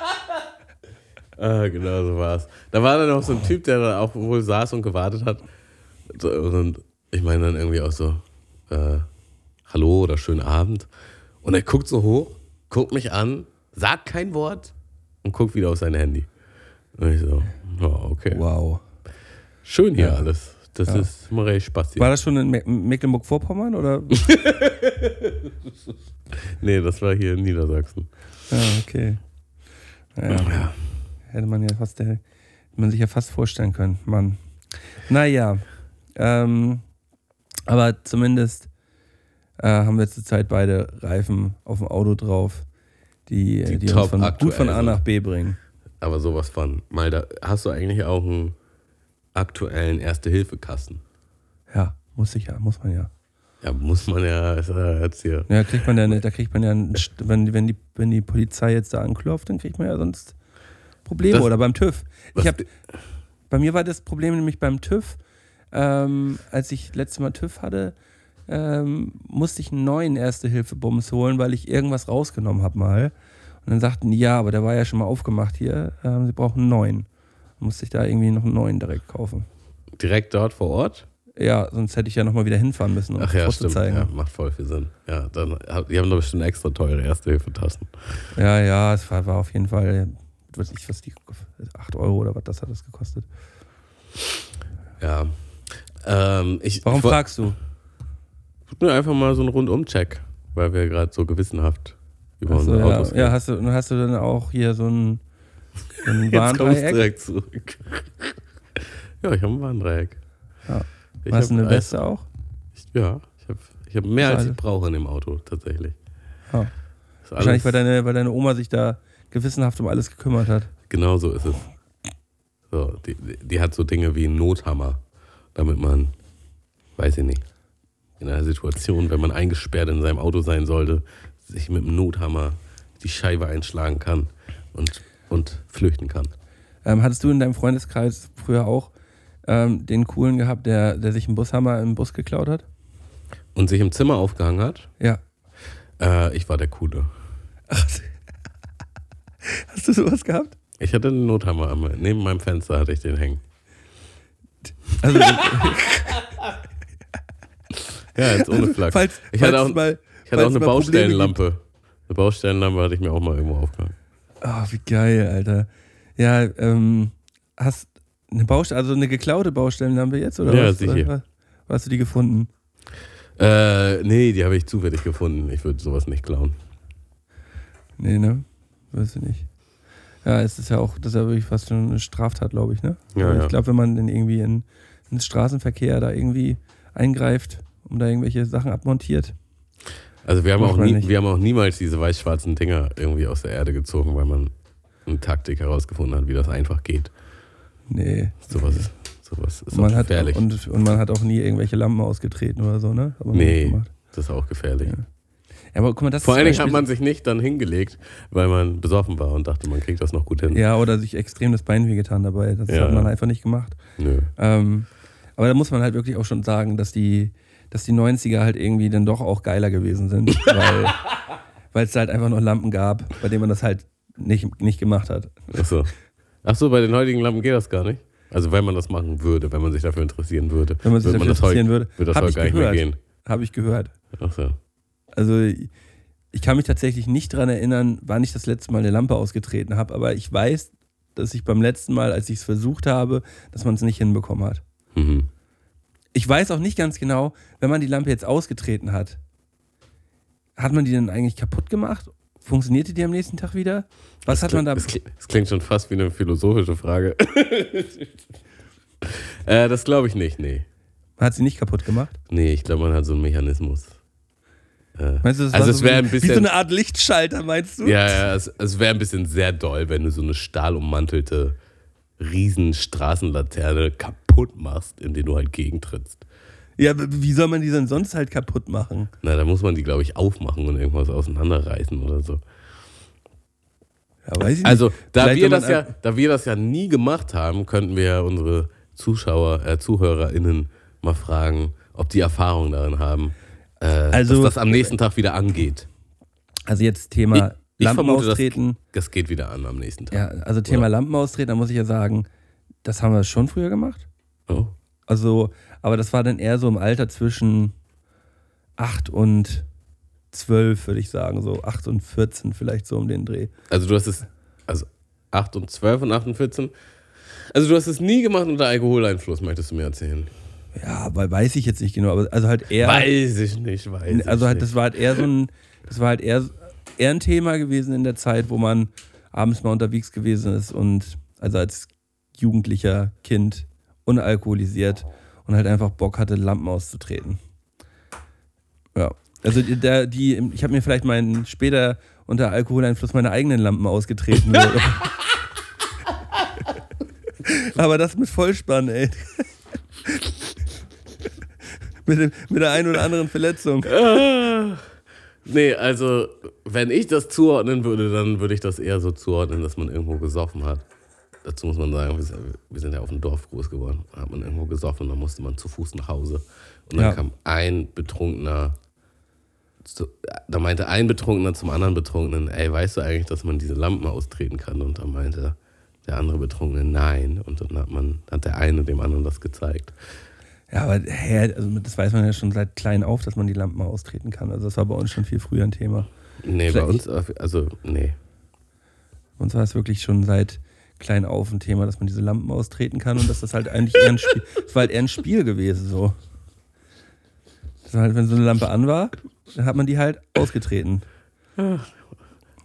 Ah, genau so war es. Da war dann auch so ein Typ, der da auch wohl saß und gewartet hat. Und ich meine dann irgendwie auch so, äh, hallo oder schönen Abend. Und er guckt so hoch, guckt mich an, sagt kein Wort und guckt wieder auf sein Handy. Und ich so, ja, okay. Wow. Schön hier Ja. alles. Das Ja. ist mal recht Spaß hier. War das schon in Me Mecklenburg-Vorpommern oder? Nee, das war hier in Niedersachsen. Ja, okay. Ja, Ja. Hätte man ja fast, hätte man sich ja fast vorstellen können, Mann. Naja, ähm, aber zumindest äh, haben wir zurzeit beide Reifen auf dem Auto drauf, die, Die die, top uns von, gut von A nach B bringen. Aber sowas von. Mal da, hast du eigentlich auch einen aktuellen Erste-Hilfe-Kasten? Ja, muss ich ja, muss man ja. Ja, muss man ja, ist ja jetzt hier. Ja, kriegt man dann, da kriegt man ja, wenn, wenn, die, wenn die Polizei jetzt da anklopft, dann kriegt man ja sonst Probleme. Das- Oder beim TÜV. Ich hab, bei mir war das Problem nämlich beim TÜV, ähm, als ich letztes Mal TÜV hatte, ähm, musste ich einen neuen Erste-Hilfe-Bums holen, weil ich irgendwas rausgenommen habe mal. Und dann sagten die, ja, aber der war ja schon mal aufgemacht hier, ähm, sie brauchen einen neuen. Dann musste ich da irgendwie noch einen neuen direkt kaufen. Direkt dort vor Ort? Ja, sonst hätte ich ja nochmal wieder hinfahren müssen, um Ach ja, stimmt. Ja, macht voll viel Sinn. Ja, dann, die haben doch bestimmt extra teure Erste-Hilfe-Tasten. Ja, ja, es war, war auf jeden Fall, weiß ich, was die, 8 Euro oder was das hat das gekostet. Ja. Ähm, ich, Warum ich fragst du? Nur einfach mal so einen Rundum-Check, weil wir gerade so gewissenhaft über Achso, unsere ja, Autos ja, hast du, hast du dann auch hier so ein, so ein Jetzt kommst du Warndreieck? direkt zurück. ja, ich habe ein Warndreieck. Ja. Ich Hast du eine Weste auch? Ich, ja, ich habe ich hab mehr als ich brauche in dem Auto, tatsächlich. Ist Wahrscheinlich, weil deine, weil deine Oma sich da gewissenhaft um alles gekümmert hat. Genau so ist es. So, die, die hat so Dinge wie einen Nothammer, damit man, weiß ich nicht, in einer Situation, wenn man eingesperrt in seinem Auto sein sollte, sich mit einem Nothammer die Scheibe einschlagen kann und, und flüchten kann. Ähm, hattest du in deinem Freundeskreis früher auch ähm, den coolen gehabt, der, der sich einen Bushammer im Bus geklaut hat? Und sich im Zimmer aufgehangen hat, Ja. äh, ich war der Coole. Hast du sowas gehabt? Ich hatte einen Nothammer, am- neben meinem Fenster hatte ich den hängen. Also, Ja, jetzt ohne Flachs. falls, ich hatte auch, mal, ich hatte auch eine Baustellenlampe. Eine Baustellenlampe hatte ich mir auch mal irgendwo aufgehangen. Ah, wie geil, Alter. Ja, ähm, hast eine Baustelle, also eine geklaute Baustellenlampe jetzt, oder Ja, was? sicher. Oder, hast du die gefunden? Äh, nee, die habe ich zufällig gefunden. Ich würde sowas nicht klauen. Nee, ne? Weiß ich nicht. Ja, es ist ja auch, das ist ja wirklich fast schon eine Straftat, glaube ich, ne? Ja, ja. Ich glaube, wenn man dann irgendwie in, ins Straßenverkehr da irgendwie eingreift und da irgendwelche Sachen abmontiert. Also wir haben, auch nie, nicht. wir haben auch niemals diese weiß-schwarzen Dinger irgendwie aus der Erde gezogen, weil man eine Taktik herausgefunden hat, wie das einfach geht. Nee. Sowas ist, sowas ist man, auch hat, gefährlich. und, und man hat auch nie irgendwelche Lampen ausgetreten oder so, ne? Nee. das ist auch gefährlich. Ja. Ja, aber guck mal, das Vor allen Dingen hat man sich nicht dann hingelegt, weil man besoffen war und dachte, man kriegt das noch gut hin. Ja, oder sich extrem das Bein wehgetan dabei. Das Ja. hat man einfach nicht gemacht. Nö. Ähm, aber da muss man halt wirklich auch schon sagen, dass die, dass die 90er halt irgendwie dann doch auch geiler gewesen sind, weil es halt einfach noch Lampen gab, bei denen man das halt nicht, nicht gemacht hat. Achso. Achso, bei den heutigen Lampen geht das gar nicht. Also wenn man das machen würde, wenn man sich dafür interessieren würde. Wenn man sich dafür das interessieren heute, würde. Würde das heute gar nicht mehr gehört. gehen. Habe ich gehört. Achso. Also ich kann mich tatsächlich nicht dran erinnern, wann ich das letzte Mal eine Lampe ausgetreten habe, aber ich weiß, dass ich beim letzten Mal, als ich es versucht habe, dass man es nicht hinbekommen hat. Mhm. Ich weiß auch nicht ganz genau, wenn man die Lampe jetzt ausgetreten hat, hat man die dann eigentlich kaputt gemacht? Funktionierte die am nächsten Tag wieder? Was hat man da? Das, das klingt schon fast wie eine philosophische Frage. äh, das glaube ich nicht, nee. Hat sie nicht kaputt gemacht? Nee, ich glaube, man hat so einen Mechanismus. Äh, Meinst du, das Also es so wäre ein wie so bisschen- eine Art Lichtschalter, meinst du? ja, ja, es, es wäre ein bisschen sehr doll, wenn du so eine stahlummantelte riesen Straßenlaterne kaputt machst, indem du halt gegentrittst. Ja, wie soll man die denn sonst halt kaputt machen? Na, da muss man die, glaube ich, aufmachen und irgendwas auseinanderreißen oder so. Ja, weiß ich nicht. Also, da Vielleicht, wir, das ja, da wir das ja nie gemacht haben, könnten wir ja unsere Zuschauer, äh, ZuhörerInnen mal fragen, ob die Erfahrung darin haben, äh, Also- dass das am nächsten Tag wieder angeht. Also jetzt Thema Ich Lampen vermute, das, austreten. das geht wieder an am nächsten Tag. Ja, also Thema Lampen austreten, da muss ich ja sagen, das haben wir schon früher gemacht. Oh. Also, aber das war dann eher so im Alter zwischen 8 und 12, würde ich sagen. So 8 und 14 vielleicht so um den Dreh. Also du hast es, also 8 und 12 und 8 und 14. Also du hast es nie gemacht unter Alkoholeinfluss, möchtest du mir erzählen? Ja, weil weiß ich jetzt nicht genau, aber also halt eher. Weiß ich nicht, weiß ich also halt, nicht. das war halt eher so ein, das war halt eher, eher ein Thema gewesen in der Zeit, wo man abends mal unterwegs gewesen ist und also als jugendlicher Kind unalkoholisiert und halt einfach Bock hatte, Lampen auszutreten. Ja. Also der, die ich habe mir vielleicht meinen später unter Alkoholeinfluss meine eigenen Lampen ausgetreten. Aber das mit Vollspann, ey. Mit, dem, mit der einen oder anderen Verletzung. Nee, also, wenn ich das zuordnen würde, dann würde ich das eher so zuordnen, dass man irgendwo gesoffen hat. Dazu muss man sagen, wir sind- ja auf dem Dorf groß geworden. Da hat man irgendwo gesoffen, dann musste man zu Fuß nach Hause. Und dann Ja. kam ein Betrunkener, zu, da meinte ein Betrunkener zum anderen Betrunkenen, ey, weißt du eigentlich, dass man diese Lampen austreten kann? Und dann meinte der andere Betrunkene, nein. Und dann hat man, hat der eine dem anderen das gezeigt. Ja, aber hä, also das weiß man ja schon seit klein auf, dass man die Lampen austreten kann. Also das war bei uns schon viel früher ein Thema. Nee, bei Vielleicht- uns, also, nee. Bei uns war es wirklich schon seit klein auf ein Thema, dass man diese Lampen austreten kann und dass das halt eigentlich eher ein Spiel, das war halt eher ein Spiel gewesen so. Das war halt, wenn so eine Lampe an war, dann hat man die halt ausgetreten.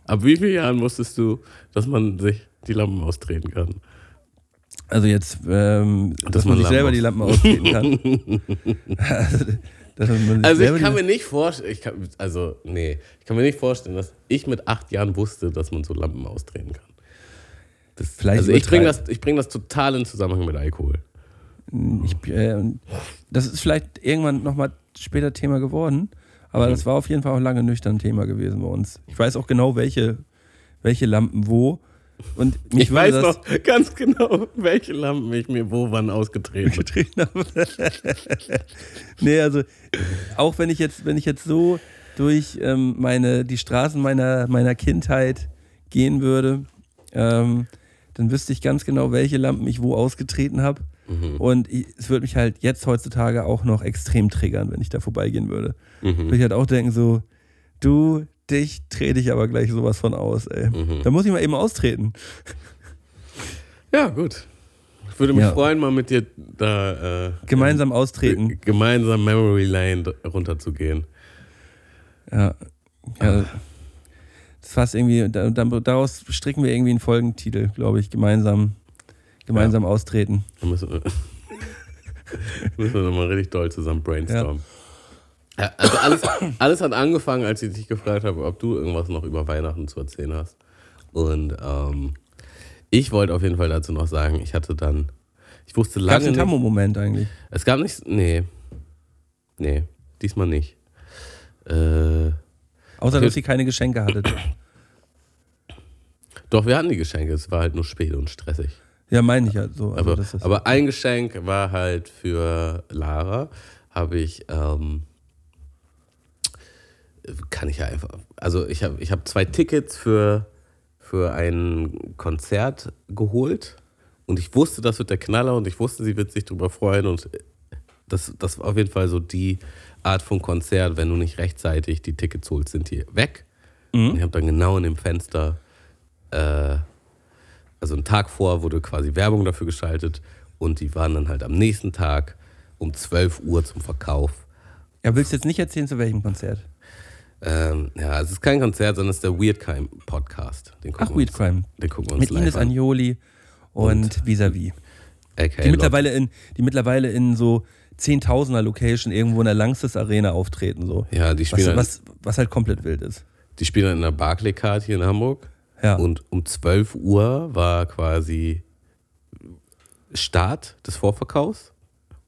Ab wie vielen Jahren wusstest du, dass man sich die Lampen austreten kann? Also jetzt, ähm, dass, Dass man man sich selber die Lampen austreten kann. also, Also ich kann mir nicht vorstellen, also nee, ich kann mir nicht vorstellen, dass ich mit acht Jahren wusste, dass man so Lampen austreten kann. Das, Vielleicht also ich bringe das, ich bring das total in Zusammenhang mit Alkohol. Ich, äh, das ist vielleicht irgendwann nochmal später Thema geworden, aber das war auf jeden Fall auch lange nüchtern Thema gewesen bei uns. Ich weiß auch genau, welche, welche Lampen wo. Und mich Ich weiß noch ganz genau, welche Lampen ich mir wo wann ausgetreten habe. getreten habe. nee, also auch wenn ich jetzt, wenn ich jetzt so durch ähm, meine, die Straßen meiner, meiner Kindheit gehen würde, ähm, dann wüsste ich ganz genau, welche Lampen ich wo ausgetreten habe. Mhm. Und ich, es würde mich halt jetzt heutzutage auch noch extrem triggern, wenn ich da vorbeigehen würde. Mhm. Würde ich halt auch denken, so, du, dich trete ich aber gleich sowas von aus, ey. Mhm. Da muss ich mal eben austreten. Ja, gut. Ich würde mich Ja. freuen, mal mit dir da äh, Gemeinsam äh, austreten. gemeinsam Memory Lane runterzugehen. Ja. ja. Das fasst irgendwie, da- dann, daraus stricken wir irgendwie einen Folgentitel, glaube ich, gemeinsam, gemeinsam austreten. Da müssen wir, müssen wir nochmal richtig doll zusammen brainstormen. Ja. Also alles, alles hat angefangen, als ich dich gefragt habe, ob du irgendwas noch über Weihnachten zu erzählen hast. Und ähm, ich wollte auf jeden Fall dazu noch sagen, ich hatte dann, ich wusste Gab lange es einen Tammo-Moment eigentlich? es gab nicht, nee, nee, diesmal nicht. Äh, Außer, dass ihr keine Geschenke hattet. Doch, wir hatten die Geschenke, es war halt nur spät und stressig. Ja, meine ich ja so. Also aber, aber ein Geschenk war halt für Lara, habe ich, ähm, kann ich ja einfach, also ich habe ich hab zwei Tickets für, für ein Konzert geholt und ich wusste, das wird der Knaller und ich wusste, sie wird sich darüber freuen und das, das war auf jeden Fall so die Art von Konzert, wenn du nicht rechtzeitig die Tickets holst, sind die weg. Mhm. Und ich habe dann genau in dem Fenster, äh, also einen Tag vor, wurde quasi Werbung dafür geschaltet und die waren dann halt am nächsten Tag um 12 Uhr zum Verkauf. ja, willst du jetzt nicht erzählen, zu welchem Konzert? Ähm, ja, es ist kein Konzert, sondern es ist der Weird Crime Podcast. Den gucken Ach, wir Weird uns, Crime. Den gucken wir uns Mit live Ines an. Agnoli und Visavi. AKA Die mittlerweile in, die mittlerweile in so Zehntausender Location irgendwo in der Langsys Arena auftreten. So. Ja, die spielen, Was, was, was halt komplett wild ist. die spielen in der Barclaycard hier in Hamburg. Ja. Und um 12 Uhr war quasi Start des Vorverkaufs.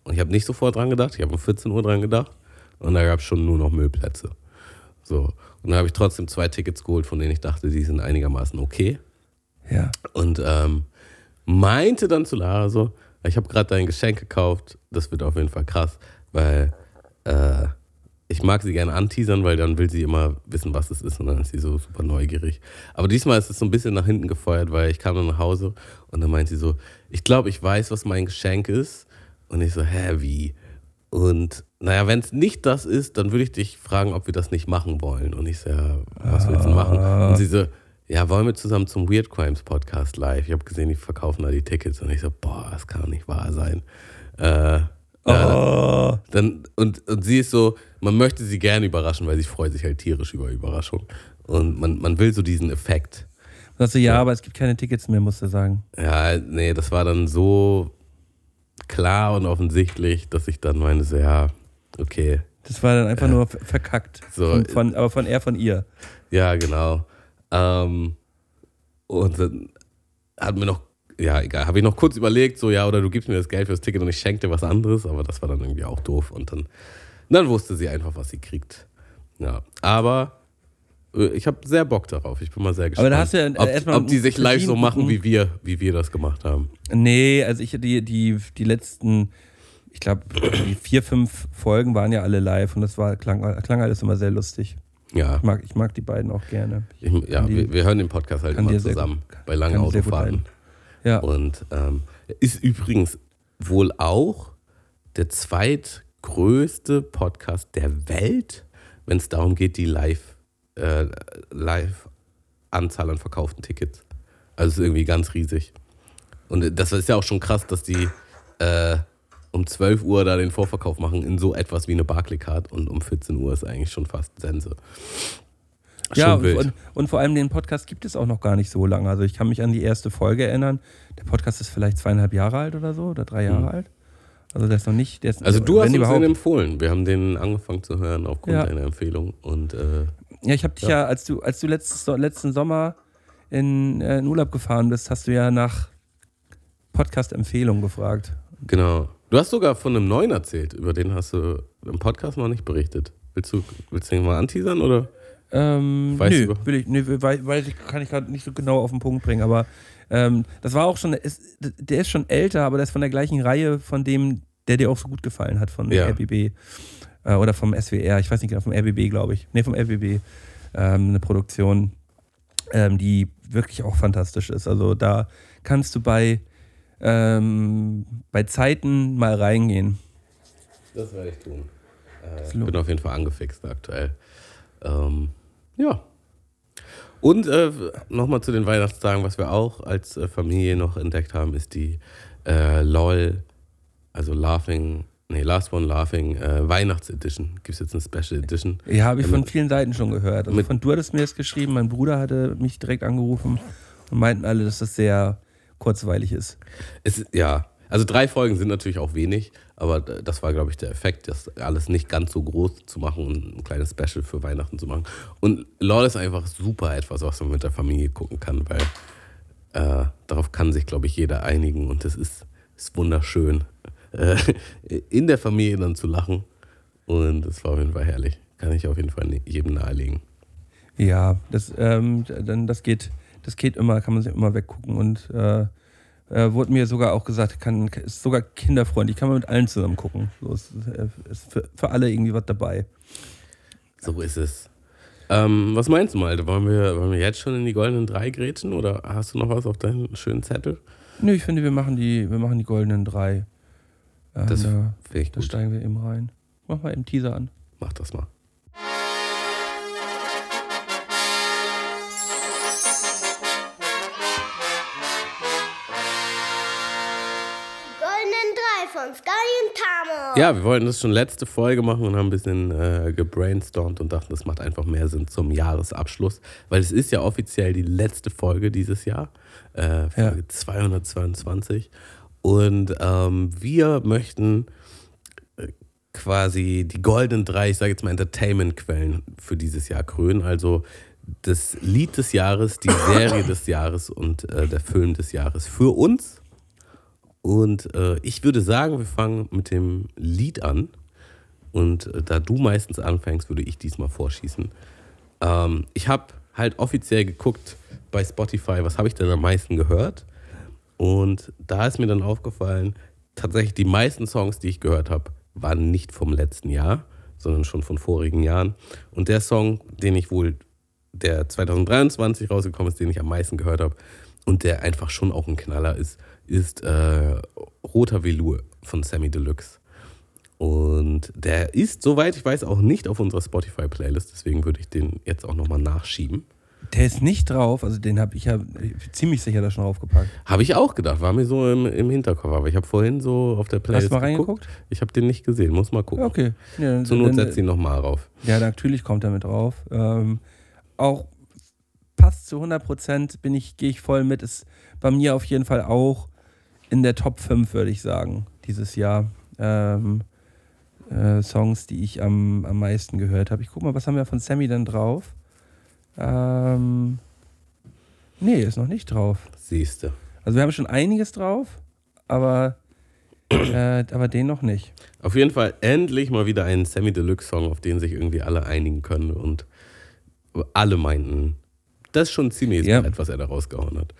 Und ich habe nicht sofort dran gedacht, ich habe um 14 Uhr dran gedacht. Und da gab es schon nur noch Müllplätze. So. Und dann habe ich trotzdem zwei Tickets geholt, von denen ich dachte, die sind einigermaßen okay. ja. Und ähm, meinte dann zu Lara so, ich habe gerade dein Geschenk gekauft, das wird auf jeden Fall krass, weil äh, ich mag sie gerne anteasern, weil dann will sie immer wissen, was es ist und dann ist sie so super neugierig. Aber diesmal ist es so ein bisschen nach hinten gefeuert, weil ich kam dann nach Hause und dann meint sie so, ich glaube, ich weiß, was mein Geschenk ist. Und ich so, hä, wie? Und naja, wenn es nicht das ist, dann würde ich dich fragen, ob wir das nicht machen wollen. Und ich so, ja, was willst du machen? Und sie so, ja, wollen wir zusammen zum Weird Crimes Podcast live? Ich habe gesehen, die verkaufen da die Tickets. Und ich so, boah, das kann doch nicht wahr sein. Äh, ja, Oh. dann, und, und sie ist so, man möchte sie gerne überraschen, weil sie freut sich halt tierisch über Überraschung. Und man, man will so diesen Effekt. Sagst du, ja, aber es gibt keine Tickets mehr, musst du sagen. Ja, nee, das war dann so klar und offensichtlich, dass ich dann meine, so, ja, okay, Das war dann einfach nur ver- verkackt. So, von, von, aber von er, von ihr. ja, genau. Ähm, und dann hat mir noch, ja, egal, habe ich noch kurz überlegt, so, ja, oder du gibst mir das Geld fürs Ticket und ich schenke dir was anderes, aber das war dann irgendwie auch doof. Und dann, dann wusste sie einfach, was sie kriegt. Ja, aber äh, ich habe sehr Bock darauf. Ich bin mal sehr gespannt. Aber da hast du ja ob, erstmal ob die sich live so machen, wie wir, wie wir das gemacht haben. Nee, also ich die, die, die letzten, ich glaube, die vier, fünf Folgen waren ja alle live und das war, klang, klang alles immer sehr lustig. Ja, Ich mag, ich mag die beiden auch gerne. ich, ja die- wir, wir hören den Podcast halt immer sehr zusammen gut- bei langen sehr Autofahrten. Ja. Und ähm, ist übrigens wohl auch der zweitgrößte Podcast der Welt, wenn es darum geht, die Live, äh, Live-Anzahl an verkauften Tickets. Also ist irgendwie ganz riesig. Und das ist ja auch schon krass, dass die äh, um 12 Uhr da den Vorverkauf machen in so etwas wie eine Barclaycard und um 14 Uhr ist eigentlich schon fast Sense. Ja, Schon wild. und, und vor allem den Podcast gibt es auch noch gar nicht so lange. Also ich kann mich an die erste Folge erinnern. Der Podcast ist vielleicht zweieinhalb Jahre alt oder so, oder drei Jahre alt. Also der ist noch nicht. Ist, Mhm. Also du hast uns überhaupt. den empfohlen. Wir haben den angefangen zu hören aufgrund Ja. deiner Empfehlung. Und äh, Ja, ich habe dich ja. als du, als du letztes, letzten Sommer in, äh, in Urlaub gefahren bist, hast du ja nach Podcast-Empfehlungen gefragt. genau. Du hast sogar von einem neuen erzählt. Über den hast du im Podcast noch nicht berichtet. Willst du, willst du den mal anteasern oder? Ähm, Weißt nö, du- will ich, nö, weiß, weiß ich, kann ich gerade nicht so genau auf den Punkt bringen, aber ähm, das war auch schon, ist, der ist schon älter, aber der ist von der gleichen Reihe von dem, der dir auch so gut gefallen hat, von Ja. RBB äh, oder vom SWR, ich weiß nicht genau, vom RBB, glaube ich. Nee, vom RBB. Ähm, eine Produktion, ähm, die wirklich auch fantastisch ist. Also da kannst du bei, ähm, bei Zeiten mal reingehen. Das werde ich tun. Äh, ich lohnt. bin auf jeden Fall angefixt aktuell. Ähm, ja. Und äh, nochmal zu den Weihnachtstagen, was wir auch als äh, Familie noch entdeckt haben, ist die äh, LOL, also Laughing, nee, Last One Laughing äh, Weihnachtsedition. Gibt es jetzt eine Special Edition? Ja, habe ich von vielen Seiten schon gehört. Also mit- von du hattest mir das geschrieben, mein Bruder hatte mich direkt angerufen und meinten alle, dass das sehr kurzweilig ist. Es, ja, also drei Folgen sind natürlich auch wenig, aber das war, glaube ich, der Effekt, das alles nicht ganz so groß zu machen und ein kleines Special für Weihnachten zu machen. Und LOL ist einfach super etwas, was man mit der Familie gucken kann, weil äh, darauf kann sich, glaube ich, jeder einigen und es ist, ist wunderschön, äh, in der Familie dann zu lachen. Und es war auf jeden Fall herrlich. Kann ich auf jeden Fall ne- jedem nahelegen. Ja, das, ähm, dann, das geht, das geht immer, kann man sich immer weggucken und äh, äh, wurde mir sogar auch gesagt, kann, ist sogar kinderfreundlich, kann man mit allen zusammen gucken. So ist, äh, ist für, für alle irgendwie was dabei. So ist es. Ähm, was meinst du, Malte? Wollen wir, wollen wir jetzt schon in die goldenen drei grätschen oder hast du noch was auf deinem schönen Zettel? Nö, ich finde, wir machen die, wir machen die goldenen drei. Ähm, Das da, ich da gut. steigen wir eben rein. Mach mal eben Teaser an. Mach das mal. Ja, wir wollten das schon letzte Folge machen und haben ein bisschen äh, gebrainstormt und dachten, das macht einfach mehr Sinn zum Jahresabschluss, weil es ist ja offiziell die letzte Folge dieses Jahr, äh, Folge 222. Und ähm, wir möchten äh, quasi die goldenen drei, ich sage jetzt mal Entertainment-Quellen für dieses Jahr krönen. Also das Lied des Jahres, die Serie des Jahres und äh, der Film des Jahres für uns. Und äh, ich würde sagen, wir fangen mit dem Lied an. Und äh, da du meistens anfängst, würde ich diesmal vorschießen. Ähm, ich habe halt offiziell geguckt bei Spotify, was habe ich denn am meisten gehört? Und da ist mir dann aufgefallen, tatsächlich die meisten Songs, die ich gehört habe, waren nicht vom letzten Jahr, sondern schon von vorigen Jahren. Und der Song, den ich wohl, der 2023 rausgekommen ist, den ich am meisten gehört habe und der einfach schon auch ein Knaller ist, ist äh, Roter Velour von Sammy Deluxe. Und der ist, soweit ich weiß, auch nicht auf unserer Spotify-Playlist. Deswegen würde ich den jetzt auch nochmal nachschieben. Der ist nicht drauf, also den habe ich ja ziemlich sicher da schon draufgepackt. Habe ich auch gedacht, war mir so im, im Hinterkopf. Aber ich habe vorhin so auf der Playlist Hast du mal geguckt. reingeguckt? Ich habe den nicht gesehen, muss mal gucken. Okay. Ja, Zur Not dann- setzt ihn nochmal rauf. Ja, natürlich kommt er mit drauf. Ähm, auch passt zu 100 Prozent, bin ich, gehe ich voll mit. Ist bei mir auf jeden Fall auch in der Top 5, würde ich sagen, dieses Jahr. Ähm, äh, Songs, die ich am, am meisten gehört habe. Ich guck mal, was haben wir von Sammy denn drauf? Ähm, nee, ist noch nicht drauf. Siehste. Also wir haben schon einiges drauf, aber, äh, aber den noch nicht. Auf jeden Fall endlich mal wieder ein Sammy Deluxe-Song, auf den sich irgendwie alle einigen können. Und alle meinten, das ist schon ziemlich Ja. breit, was er da rausgehauen hat.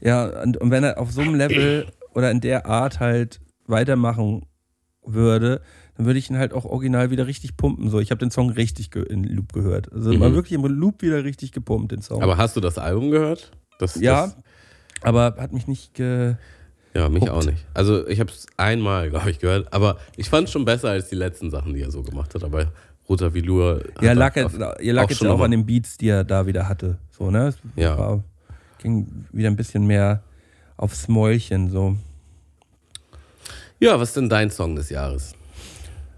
Ja, und, und wenn er auf so einem Level oder in der Art halt weitermachen würde, dann würde ich ihn halt auch original wieder richtig pumpen. So, ich habe den Song richtig in Loop gehört. Also Mhm. mal wirklich im Loop wieder richtig gepumpt, den Song. Aber hast du das Album gehört? Das, ja, Das, aber hat mich nicht ge. ja, mich Huckt. auch nicht. Also ich habe es einmal, glaube ich, gehört. Aber ich fand es schon besser als die letzten Sachen, die er so gemacht hat. Aber Roter Velour. Ja, lag, auf- ihr lag auch jetzt auch an den Beats, die er da wieder hatte. So, ne? Es Ja. War, ging wieder ein bisschen mehr aufs Mäulchen. So. Ja, was ist denn dein Song des Jahres?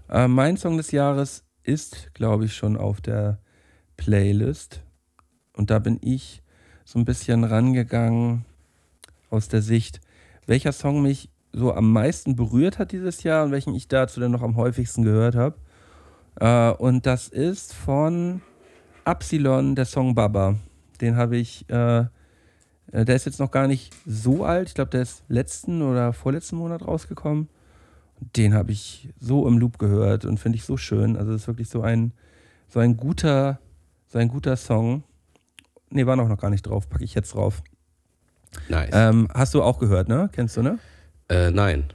Äh, mein Song des Jahres ist, glaube ich, schon auf der Playlist. Und da bin ich so ein bisschen rangegangen aus der Sicht, welcher Song mich so am meisten berührt hat dieses Jahr und welchen ich dazu dann noch am häufigsten gehört habe. Äh, und das ist von Absilon, der Song Baba. Den habe ich, äh, äh, der ist jetzt noch gar nicht so alt. Ich glaube, der ist letzten oder vorletzten Monat rausgekommen. Den habe ich so im Loop gehört und finde ich so schön. Also es ist wirklich so ein, so ein guter, so ein guter Song. Nee, war noch, noch gar nicht drauf, packe ich jetzt drauf. Nice. Ähm, hast du auch gehört, ne? Kennst du, ne? Äh, nein,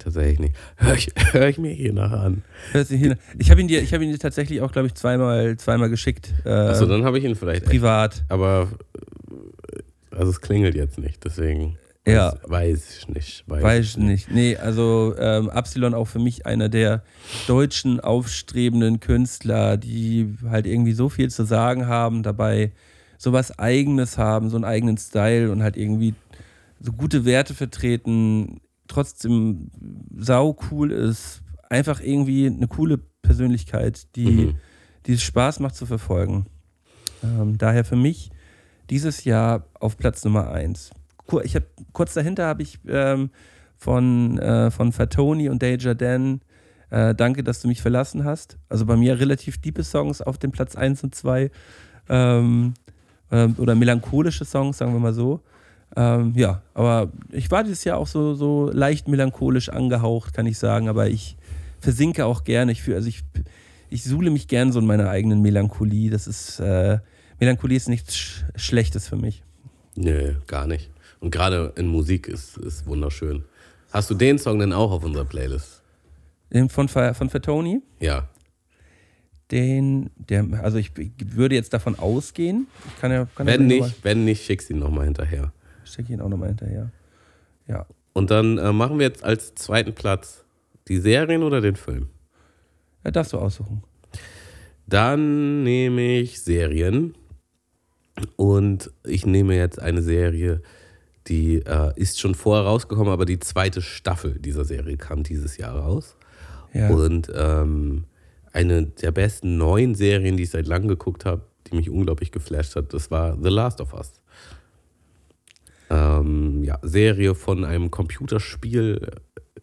tatsächlich nicht. Hör ich, hör ich mir hier nachher an. Hörst du hier- Ich habe ihn dir, ich habe ihn dir tatsächlich auch, glaube ich, zweimal, zweimal geschickt. Äh, Achso, dann habe ich ihn vielleicht. Echt, privat. aber äh, also es klingelt jetzt nicht, deswegen Ja. weiß, ich nicht. Weiß, Weiß ich nicht. Nee, also ähm, Absilon auch für mich einer der deutschen aufstrebenden Künstler, die halt irgendwie so viel zu sagen haben, dabei sowas Eigenes haben, so einen eigenen Style und halt irgendwie so gute Werte vertreten, trotzdem sau cool ist, einfach irgendwie eine coole Persönlichkeit, die, Mhm. die es Spaß macht zu verfolgen. Ähm, daher für mich dieses Jahr auf Platz Nummer eins. Ku- Ich hab, kurz dahinter habe ich ähm, von, äh, von Fatoni und Deja Dan äh, Danke, dass du mich verlassen hast. Also bei mir relativ diepe Songs auf dem Platz 1 und 2. Ähm, ähm, oder melancholische Songs, sagen wir mal so. Ähm, ja, aber ich war dieses Jahr auch so, so leicht melancholisch angehaucht, kann ich sagen, aber ich versinke auch gerne. Ich fühl, also ich, ich suhle mich gern so in meiner eigenen Melancholie. Das ist, äh, Melancholie ist nichts Sch Schlechtes für mich. Nö, gar nicht. Und gerade in Musik ist es wunderschön. Hast du den Song denn auch auf unserer Playlist? Den von, von Fatoni, Ja. den, der, also ich würde jetzt davon ausgehen, ich kann ja, kann ja Wenn noch nicht, wenn nicht, schick's ihn nochmal hinterher. Schicke ihn auch nochmal hinterher. Ja, Und dann äh, machen wir jetzt als zweiten Platz die Serien oder den Film? ja darfst du aussuchen. Dann nehme ich Serien. Und ich nehme jetzt eine Serie, die äh, ist schon vorher rausgekommen, aber die zweite Staffel dieser Serie kam dieses Jahr raus. Ja. Und ähm, eine der besten neuen Serien, die ich seit langem geguckt habe, die mich unglaublich geflasht hat, das war The Last of Us. Ähm, ja, Serie von einem Computerspiel,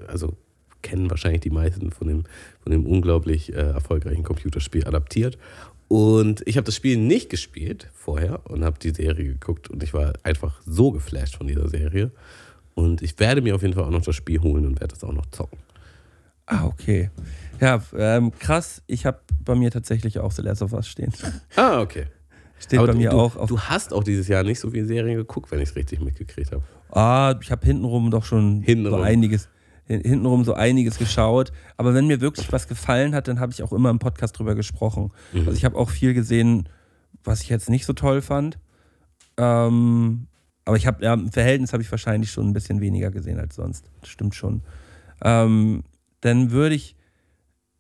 also kennen wahrscheinlich die meisten von dem, von dem unglaublich äh, erfolgreichen Computerspiel adaptiert. Und ich habe das Spiel nicht gespielt vorher und habe die Serie geguckt und ich war einfach so geflasht von dieser Serie. Und ich werde mir auf jeden Fall auch noch das Spiel holen und werde das auch noch zocken. Ah, okay. Ja, ähm, krass. Ich habe bei mir tatsächlich auch The Last of Us stehen. Ah, okay. Steht Aber bei du, mir du, auch auf. du hast auch dieses Jahr nicht so viele Serien geguckt, wenn ich es richtig mitgekriegt habe. Ah, ich habe hintenrum doch schon Hintenrum. so einiges, hin- hintenrum so einiges geschaut. Aber wenn mir wirklich was gefallen hat, dann habe ich auch immer im Podcast drüber gesprochen. Mhm. Also ich habe auch viel gesehen, was ich jetzt nicht so toll fand. Ähm, aber ich habe, ja, im Verhältnis habe ich wahrscheinlich schon ein bisschen weniger gesehen als sonst. Das stimmt schon. Ähm, dann würde ich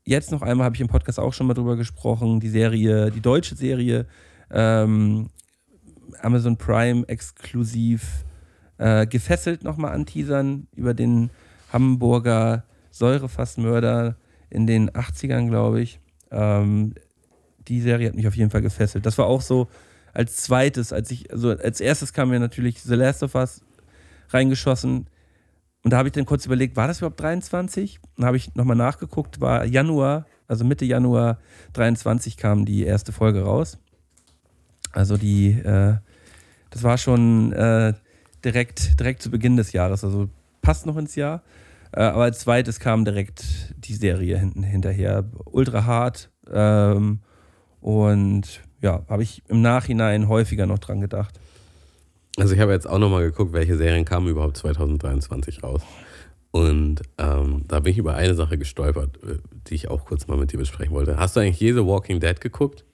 jetzt noch einmal, habe ich im Podcast auch schon mal drüber gesprochen, die Serie, die deutsche Serie, ähm, Amazon Prime exklusiv äh, gefesselt nochmal anteasern über den Hamburger Säurefassmörder in den 80ern, glaube ich. Ähm, die Serie hat mich auf jeden Fall gefesselt. Das war auch so als zweites, als ich, also als erstes kam mir natürlich The Last of Us reingeschossen. Und da habe ich dann kurz überlegt, war das überhaupt 23? Dann habe ich nochmal nachgeguckt, war Januar, also Mitte Januar 23 kam die erste Folge raus. Also die, äh, das war schon äh, direkt, direkt zu Beginn des Jahres, also passt noch ins Jahr. Äh, aber als zweites kam direkt die Serie hinten hinterher. Ultra hart. Ähm, und ja, habe ich im Nachhinein häufiger noch dran gedacht. Also ich habe jetzt auch nochmal geguckt, welche Serien kamen überhaupt 2023 raus. Und ähm, da bin ich über eine Sache gestolpert, äh, die ich auch kurz mal mit dir besprechen wollte. Hast du eigentlich jede Walking Dead geguckt?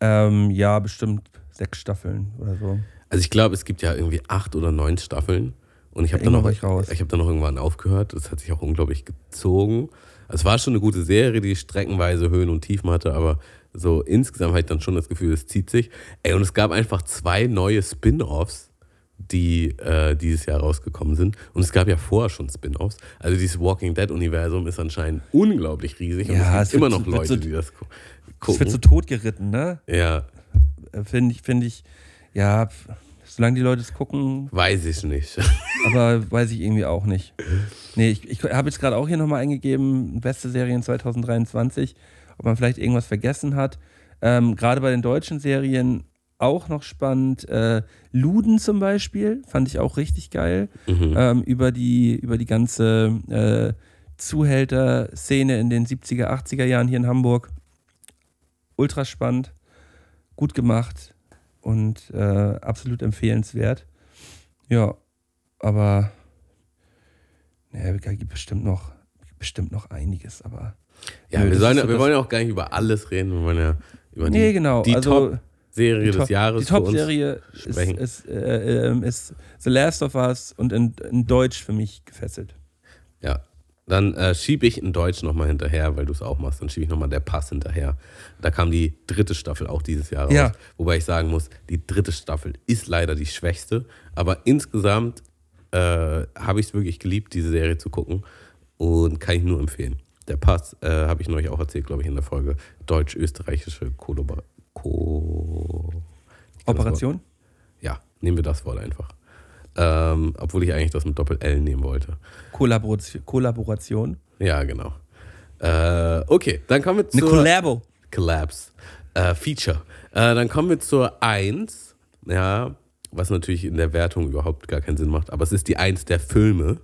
Ähm, ja, bestimmt sechs Staffeln oder so. Also ich glaube, es gibt ja irgendwie acht oder neun Staffeln. Und ich habe Ja, dann, noch, ich ich hab dann noch irgendwann aufgehört. Das hat sich auch unglaublich gezogen. Also Es war schon eine gute Serie, die streckenweise Höhen und Tiefen hatte, aber so insgesamt habe ich dann schon das Gefühl, es zieht sich. Ey, und es gab einfach zwei neue Spin-Offs, die äh, dieses Jahr rausgekommen sind. Und es gab ja vorher schon Spin-Offs. Also dieses Walking Dead-Universum ist anscheinend unglaublich riesig. Und Ja, es es gibt immer wird noch Leute, so- die das gu- Es gucken. wird so totgeritten, ne? ja, Äh, Finde ich, finde ich, ja, solange die Leute es gucken, weiß ich nicht. aber weiß ich irgendwie auch nicht. Nee, ich, ich habe jetzt gerade auch hier nochmal eingegeben, beste Serien 2023, ob man vielleicht irgendwas vergessen hat. Ähm, gerade bei den deutschen Serien auch noch spannend. Äh, Luden zum Beispiel, fand ich auch richtig geil. Mhm. Ähm, über, die, über die ganze äh, Zuhälter-Szene in den 70er, 80er Jahren hier in Hamburg. Ultra spannend, gut gemacht und äh, absolut empfehlenswert. Ja, aber naja, es gibt bestimmt noch, bestimmt noch einiges, aber. Ja, Nö, wir, sollen, so wir wollen ja auch gar nicht über alles reden. Wir wollen ja über die, Nee, genau. die also, Top-Serie die des Top- Jahres Die Top-Serie ist, ist, äh, ähm, ist The Last of Us und in, in Deutsch für mich gefesselt. Ja. Dann äh, schiebe ich in Deutsch nochmal hinterher, weil du es auch machst. Dann schiebe ich nochmal der Pass hinterher. Da kam die dritte Staffel auch dieses Jahr raus. Ja. Wobei ich sagen muss, die dritte Staffel ist leider die schwächste. Aber insgesamt äh, habe ich es wirklich geliebt, diese Serie zu gucken. Und kann ich nur empfehlen. Der Pass, äh, habe ich neulich auch erzählt, glaube ich, in der Folge. Deutsch-österreichische Kollabor Ko Operation? Ja, nehmen wir das Wort einfach. Ähm, obwohl ich eigentlich das mit Doppel-L nehmen wollte. Kollaboration. Kollaboration. Ja, genau. Äh, okay, dann kommen wir Eine zur Collabo. Collapse. Äh, Feature. Äh, dann kommen wir zur 1. Ja, was natürlich in der Wertung überhaupt gar keinen Sinn macht, aber es ist die 1 der Filme.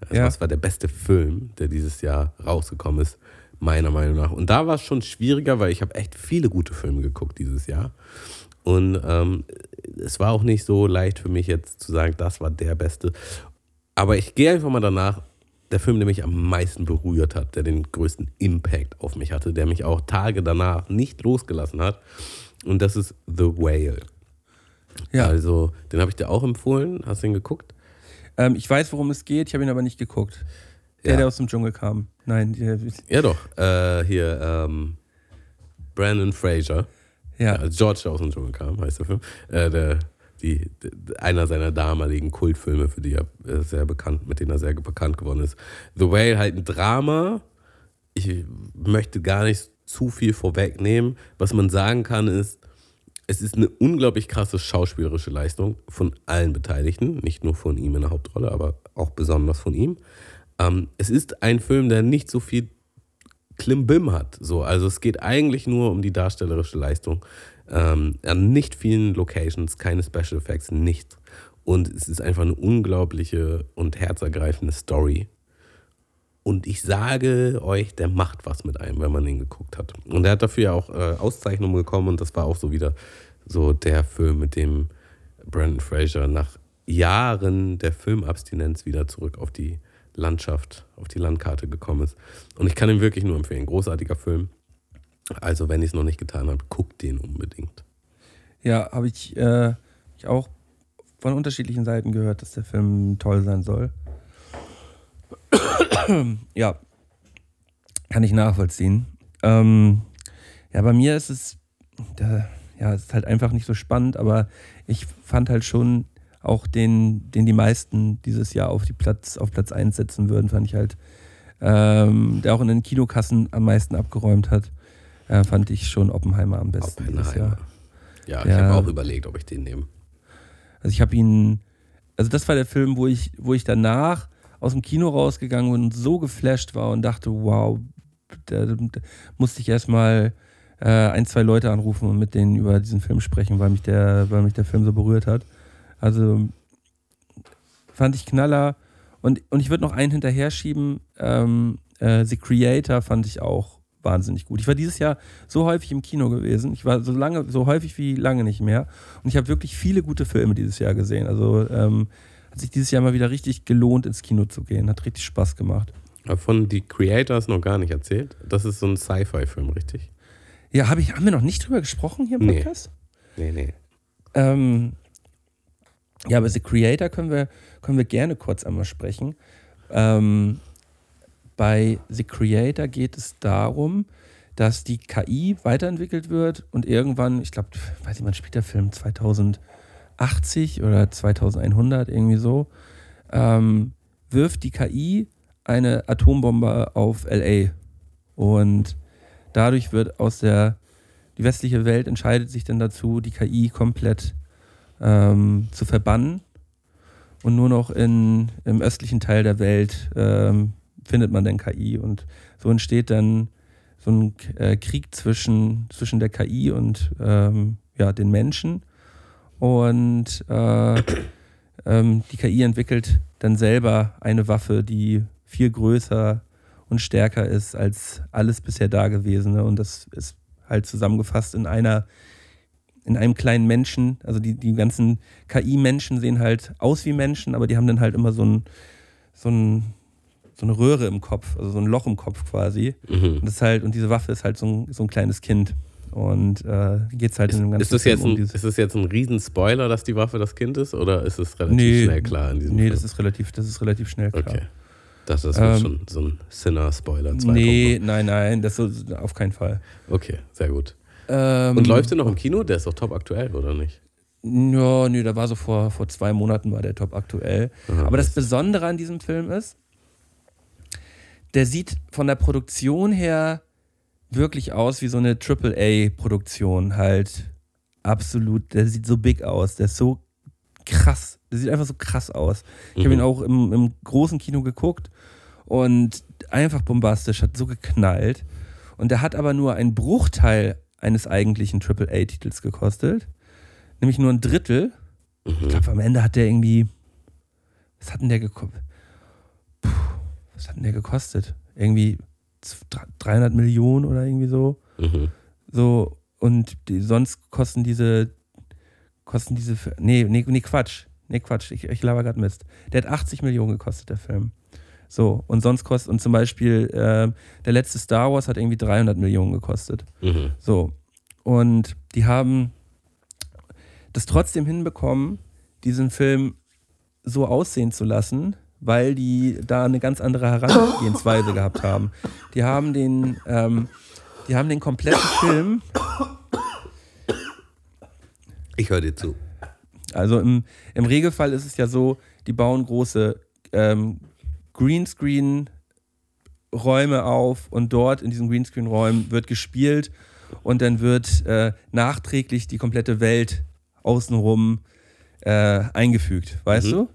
Also Ja. Was war der beste Film, der dieses Jahr rausgekommen ist, meiner Meinung nach. Und da war es schon schwieriger, weil ich habe echt viele gute Filme geguckt dieses Jahr. Und ähm, es war auch nicht so leicht für mich jetzt zu sagen, das war der beste. Aber ich gehe einfach mal danach, der Film, der mich am meisten berührt hat, der den größten Impact auf mich hatte, der mich auch Tage danach nicht losgelassen hat. Und das ist The Whale. Ja. Also, den habe ich dir auch empfohlen. Hast du ihn geguckt? Ähm, ich weiß, worum es geht, ich habe ihn aber nicht geguckt. Der, Ja. der aus dem Dschungel kam. Nein, der, Ja, doch. Äh, hier, ähm, Brandon Fraser. Ja. Als George aus dem Dschungel kam, heißt der Film. Äh, der, die, einer seiner damaligen Kultfilme, für die er äh, sehr bekannt, mit denen er sehr bekannt geworden ist. The Whale halt ein Drama. Ich möchte gar nicht zu viel vorwegnehmen. Was man sagen kann, ist, es ist eine unglaublich krasse schauspielerische Leistung von allen Beteiligten, nicht nur von ihm in der Hauptrolle, aber auch besonders von ihm. Ähm, es ist ein Film, der nicht so viel Klimbim hat. So, also es geht eigentlich nur um die darstellerische Leistung. Ähm, an nicht vielen Locations, keine Special Effects, nichts. Und es ist einfach eine unglaubliche und herzergreifende Story. Und ich sage euch, der macht was mit einem, wenn man ihn geguckt hat. Und er hat dafür ja auch äh, Auszeichnungen bekommen und das war auch so wieder so der Film, mit dem Brandon Fraser nach Jahren der Filmabstinenz wieder zurück auf die Landschaft, auf die Landkarte gekommen ist. Und ich kann ihn wirklich nur empfehlen. Großartiger Film. Also, wenn ihr es noch nicht getan habt, guckt den unbedingt. Ja, habe ich, äh, ich auch von unterschiedlichen Seiten gehört, dass der Film toll sein soll. ja, kann ich nachvollziehen. Ähm, ja, bei mir ist es, ja, es ist halt einfach nicht so spannend, aber ich fand halt schon auch den, den die meisten dieses Jahr auf die Platz, auf Platz 1 setzen würden, fand ich halt, ähm, der auch in den Kinokassen am meisten abgeräumt hat, äh, fand ich schon Oppenheimer am besten dieses Jahr. Ja, ich Ja. habe auch überlegt, ob ich den nehme. Also ich habe ihn, also das war der Film, wo ich, wo ich danach aus dem Kino rausgegangen bin und so geflasht war und dachte, wow, da, da musste ich erstmal äh, ein, zwei Leute anrufen und mit denen über diesen Film sprechen, weil mich der, weil mich der Film so berührt hat. Also fand ich Knaller. Und, und ich würde noch einen hinterher schieben. Ähm, äh, The Creator fand ich auch wahnsinnig gut. Ich war dieses Jahr so häufig im Kino gewesen. Ich war so lange, so häufig wie lange nicht mehr. Und ich habe wirklich viele gute Filme dieses Jahr gesehen. Also ähm, hat sich dieses Jahr mal wieder richtig gelohnt, ins Kino zu gehen. Hat richtig Spaß gemacht. Aber Von The Creators noch gar nicht erzählt. Das ist so ein Sci-Fi-Film, richtig? Ja, hab ich, haben wir noch nicht drüber gesprochen hier im Nee. Podcast? Nee, nee. Ähm, ja, aber The Creator können wir, können wir gerne kurz einmal sprechen. Ähm, bei The Creator geht es darum, dass die KI weiterentwickelt wird und irgendwann, ich glaube, weiß ich, wann spielt der Film? 2080 oder 2100, irgendwie so, ähm, wirft die KI eine Atombombe auf LA. Und dadurch wird aus der, die westliche Welt entscheidet sich dann dazu, die KI komplett ähm, zu verbannen. Und nur noch in, im östlichen Teil der Welt ähm, findet man dann KI. Und so entsteht dann so ein äh, Krieg zwischen, zwischen der KI und ähm, ja, den Menschen. Und äh, ähm, die KI entwickelt dann selber eine Waffe, die viel größer und stärker ist als alles bisher Dagewesene. Und das ist halt zusammengefasst in einer, in einem kleinen Menschen. Also die, die ganzen KI-Menschen sehen halt aus wie Menschen, aber die haben dann halt immer so ein, so ein so eine Röhre im Kopf, also so ein Loch im Kopf quasi. Mhm. Und das ist halt, und diese Waffe ist halt so ein, so ein kleines Kind. Und äh, geht es halt Ist, in dem ganzen ist, das jetzt ein, ist das jetzt ein Riesen-Spoiler, dass die Waffe das Kind ist? Oder ist es relativ Nee, schnell klar in diesem Nee, Film? das ist relativ, das ist relativ schnell klar. Okay. Das ist Ähm, schon so ein Sinner-Spoiler. zwei Nee, nein, nein, das auf keinen Fall. Okay, sehr gut. Ähm, Und läuft der noch im Kino? Der ist doch top aktuell, oder nicht? Ja, nee, da war so vor, vor zwei Monaten war der Top aktuell. Aha, Aber das Besondere an diesem Film ist, der sieht von der Produktion her wirklich aus wie so eine AAA-Produktion. Halt absolut, der sieht so big aus, der ist so krass, der sieht einfach so krass aus. Ich habe Mhm. ihn auch im, im großen Kino geguckt und einfach bombastisch, hat so geknallt. Und der hat aber nur einen Bruchteil eines eigentlichen AAA-Titels gekostet. Nämlich nur ein Drittel. Ich Mhm. glaube, am Ende hat der irgendwie. Was hat denn der gekostet? Was hat denn der gekostet? Irgendwie z- 300 Millionen oder irgendwie so. Mhm. So, und die, sonst kosten diese kosten diese. Nee, nee, nee, Quatsch. Nee, Quatsch. Ich, ich laber gerade Mist. Der hat 80 Millionen gekostet, der Film. So, und sonst kostet, und zum Beispiel äh, der letzte Star Wars hat irgendwie 300 Millionen gekostet. Mhm. So. Und die haben das trotzdem hinbekommen, diesen Film so aussehen zu lassen, weil die da eine ganz andere Herangehensweise gehabt haben. Die haben den, ähm, die haben den kompletten Film, Ich höre dir zu. also im, im Regelfall ist es ja so, die bauen große ähm, Greenscreen-Räume auf und dort in diesen Greenscreen-Räumen wird gespielt und dann wird äh, nachträglich die komplette Welt außenrum äh, eingefügt, weißt Mhm. du?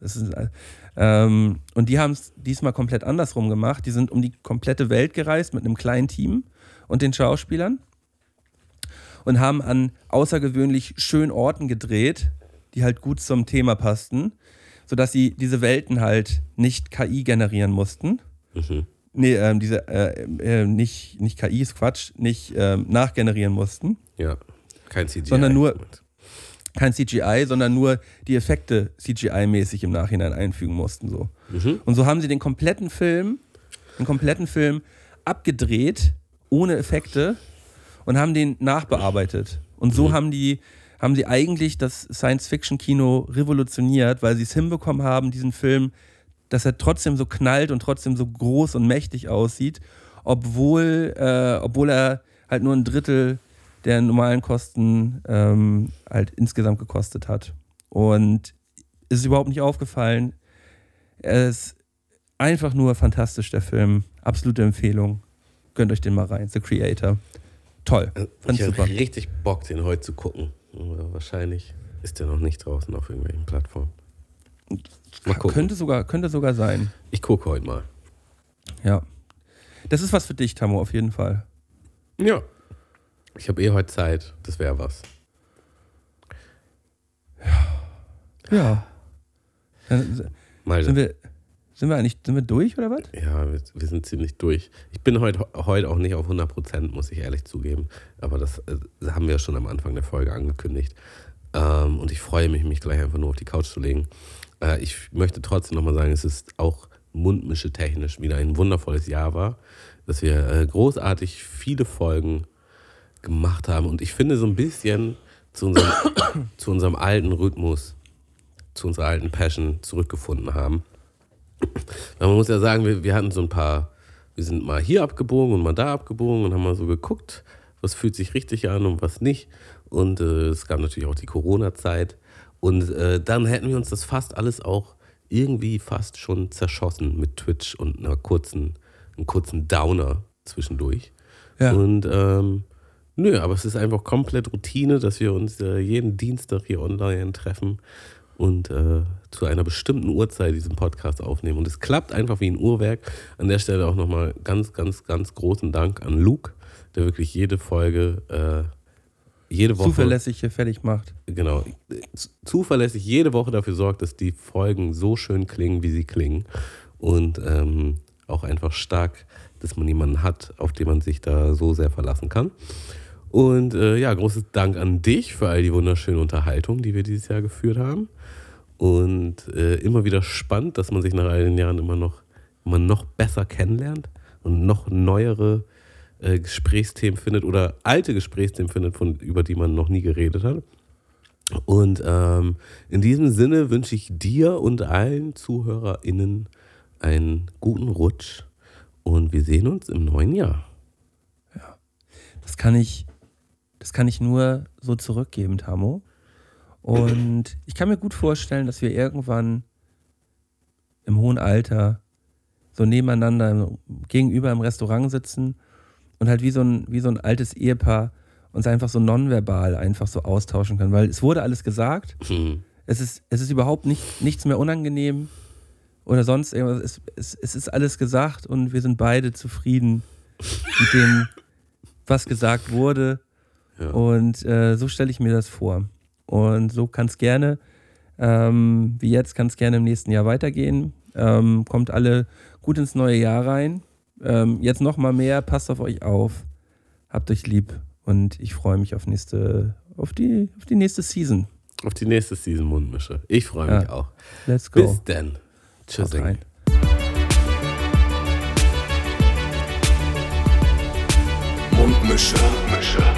Ist, äh, ähm, und die haben es diesmal komplett andersrum gemacht. Die sind um die komplette Welt gereist mit einem kleinen Team und den Schauspielern und haben an außergewöhnlich schönen Orten gedreht, die halt gut zum Thema passten, sodass sie diese Welten halt nicht KI generieren mussten. Mhm. Nee, ähm, diese, äh, äh, nicht, nicht KI ist Quatsch, nicht ähm, nachgenerieren mussten. Ja. Kein CGI. Sondern nur- Kein CGI, sondern nur die Effekte CGI-mäßig im Nachhinein einfügen mussten. So. Mhm. Und so haben sie den kompletten Film, den kompletten Film abgedreht, ohne Effekte und haben den nachbearbeitet. Und so haben die, haben sie eigentlich das Science-Fiction-Kino revolutioniert, weil sie es hinbekommen haben, diesen Film, dass er trotzdem so knallt und trotzdem so groß und mächtig aussieht, obwohl, äh, obwohl er halt nur ein Drittel der normalen Kosten ähm, halt insgesamt gekostet hat. Und ist überhaupt nicht aufgefallen. Er ist einfach nur fantastisch, der Film. Absolute Empfehlung. Gönnt euch den mal rein. The Creator. Toll. Fand Äh, Ich ich habe richtig Bock, den heute zu gucken. Aber wahrscheinlich ist der noch nicht draußen auf irgendwelchen Plattformen. Könnte sogar, könnte sogar sein. Ich gucke heute mal. Ja. Das ist was für dich, Tammo, auf jeden Fall. Ja. Ich habe eh heute Zeit. Das wäre was. Ja. Dann Mal sind wir, sind wir eigentlich, sind wir durch oder was? Ja, wir, wir sind ziemlich durch. Ich bin heute heute auch nicht auf 100 Prozent, muss ich ehrlich zugeben. Aber das, äh, das haben wir ja schon am Anfang der Folge angekündigt. Ähm, und ich freue mich, mich gleich einfach nur auf die Couch zu legen. Äh, ich möchte trotzdem nochmal sagen, es ist auch mundmische technisch wieder ein wundervolles Jahr war, dass wir äh, großartig viele Folgen gemacht haben. Und ich finde so ein bisschen zu unserem, zu unserem alten Rhythmus, zu unserer alten Passion zurückgefunden haben. Man muss ja sagen, wir, wir hatten so ein paar, wir sind mal hier abgebogen und mal da abgebogen und haben mal so geguckt, was fühlt sich richtig an und was nicht. Und äh, es gab natürlich auch die Corona-Zeit. Und äh, dann hätten wir uns das fast alles auch irgendwie fast schon zerschossen mit Twitch und einer kurzen, einem kurzen Downer zwischendurch. Ja. Und ähm, nö, aber es ist einfach komplett Routine, dass wir uns äh, jeden Dienstag hier online treffen und äh, zu einer bestimmten Uhrzeit diesen Podcast aufnehmen. Und es klappt einfach wie ein Uhrwerk. An der Stelle auch nochmal ganz, ganz, ganz großen Dank an Luke, der wirklich jede Folge, äh, jede Woche Zuverlässig hier fertig macht. genau, zuverlässig jede Woche dafür sorgt, dass die Folgen so schön klingen, wie sie klingen. Und ähm, auch einfach stark, dass man jemanden hat, auf den man sich da so sehr verlassen kann. Und äh, ja, großes Dank an dich für all die wunderschöne Unterhaltung, die wir dieses Jahr geführt haben. Und äh, immer wieder spannend, dass man sich nach all den Jahren immer noch, immer noch besser kennenlernt und noch neuere äh, Gesprächsthemen findet oder alte Gesprächsthemen findet, von, über die man noch nie geredet hat. Und ähm, in diesem Sinne wünsche ich dir und allen ZuhörerInnen einen guten Rutsch und wir sehen uns im neuen Jahr. Das kann ich, das kann ich nur so zurückgeben, Tamo. Und ich kann mir gut vorstellen, dass wir irgendwann im hohen Alter so nebeneinander gegenüber im Restaurant sitzen und halt wie so ein, wie so ein altes Ehepaar uns einfach so nonverbal einfach so austauschen können. Weil es wurde alles gesagt. Hm. Es ist, es ist überhaupt nicht, nichts mehr unangenehm oder sonst irgendwas. Es, es, es ist alles gesagt und wir sind beide zufrieden mit dem, was gesagt wurde. Ja. Und äh, so stelle ich mir das vor. Und so kann es gerne, ähm, wie jetzt, kann es gerne im nächsten Jahr weitergehen. Ähm, kommt alle gut ins neue Jahr rein. Ähm, jetzt noch mal mehr, passt auf euch auf. Habt euch lieb und ich freue mich auf nächste, auf die, auf die nächste Season. Auf die nächste Season Mundmische. Ich freue mich Ja. auch. Let's go. Bis dann. Tschüss. Mundmische. Mundmische.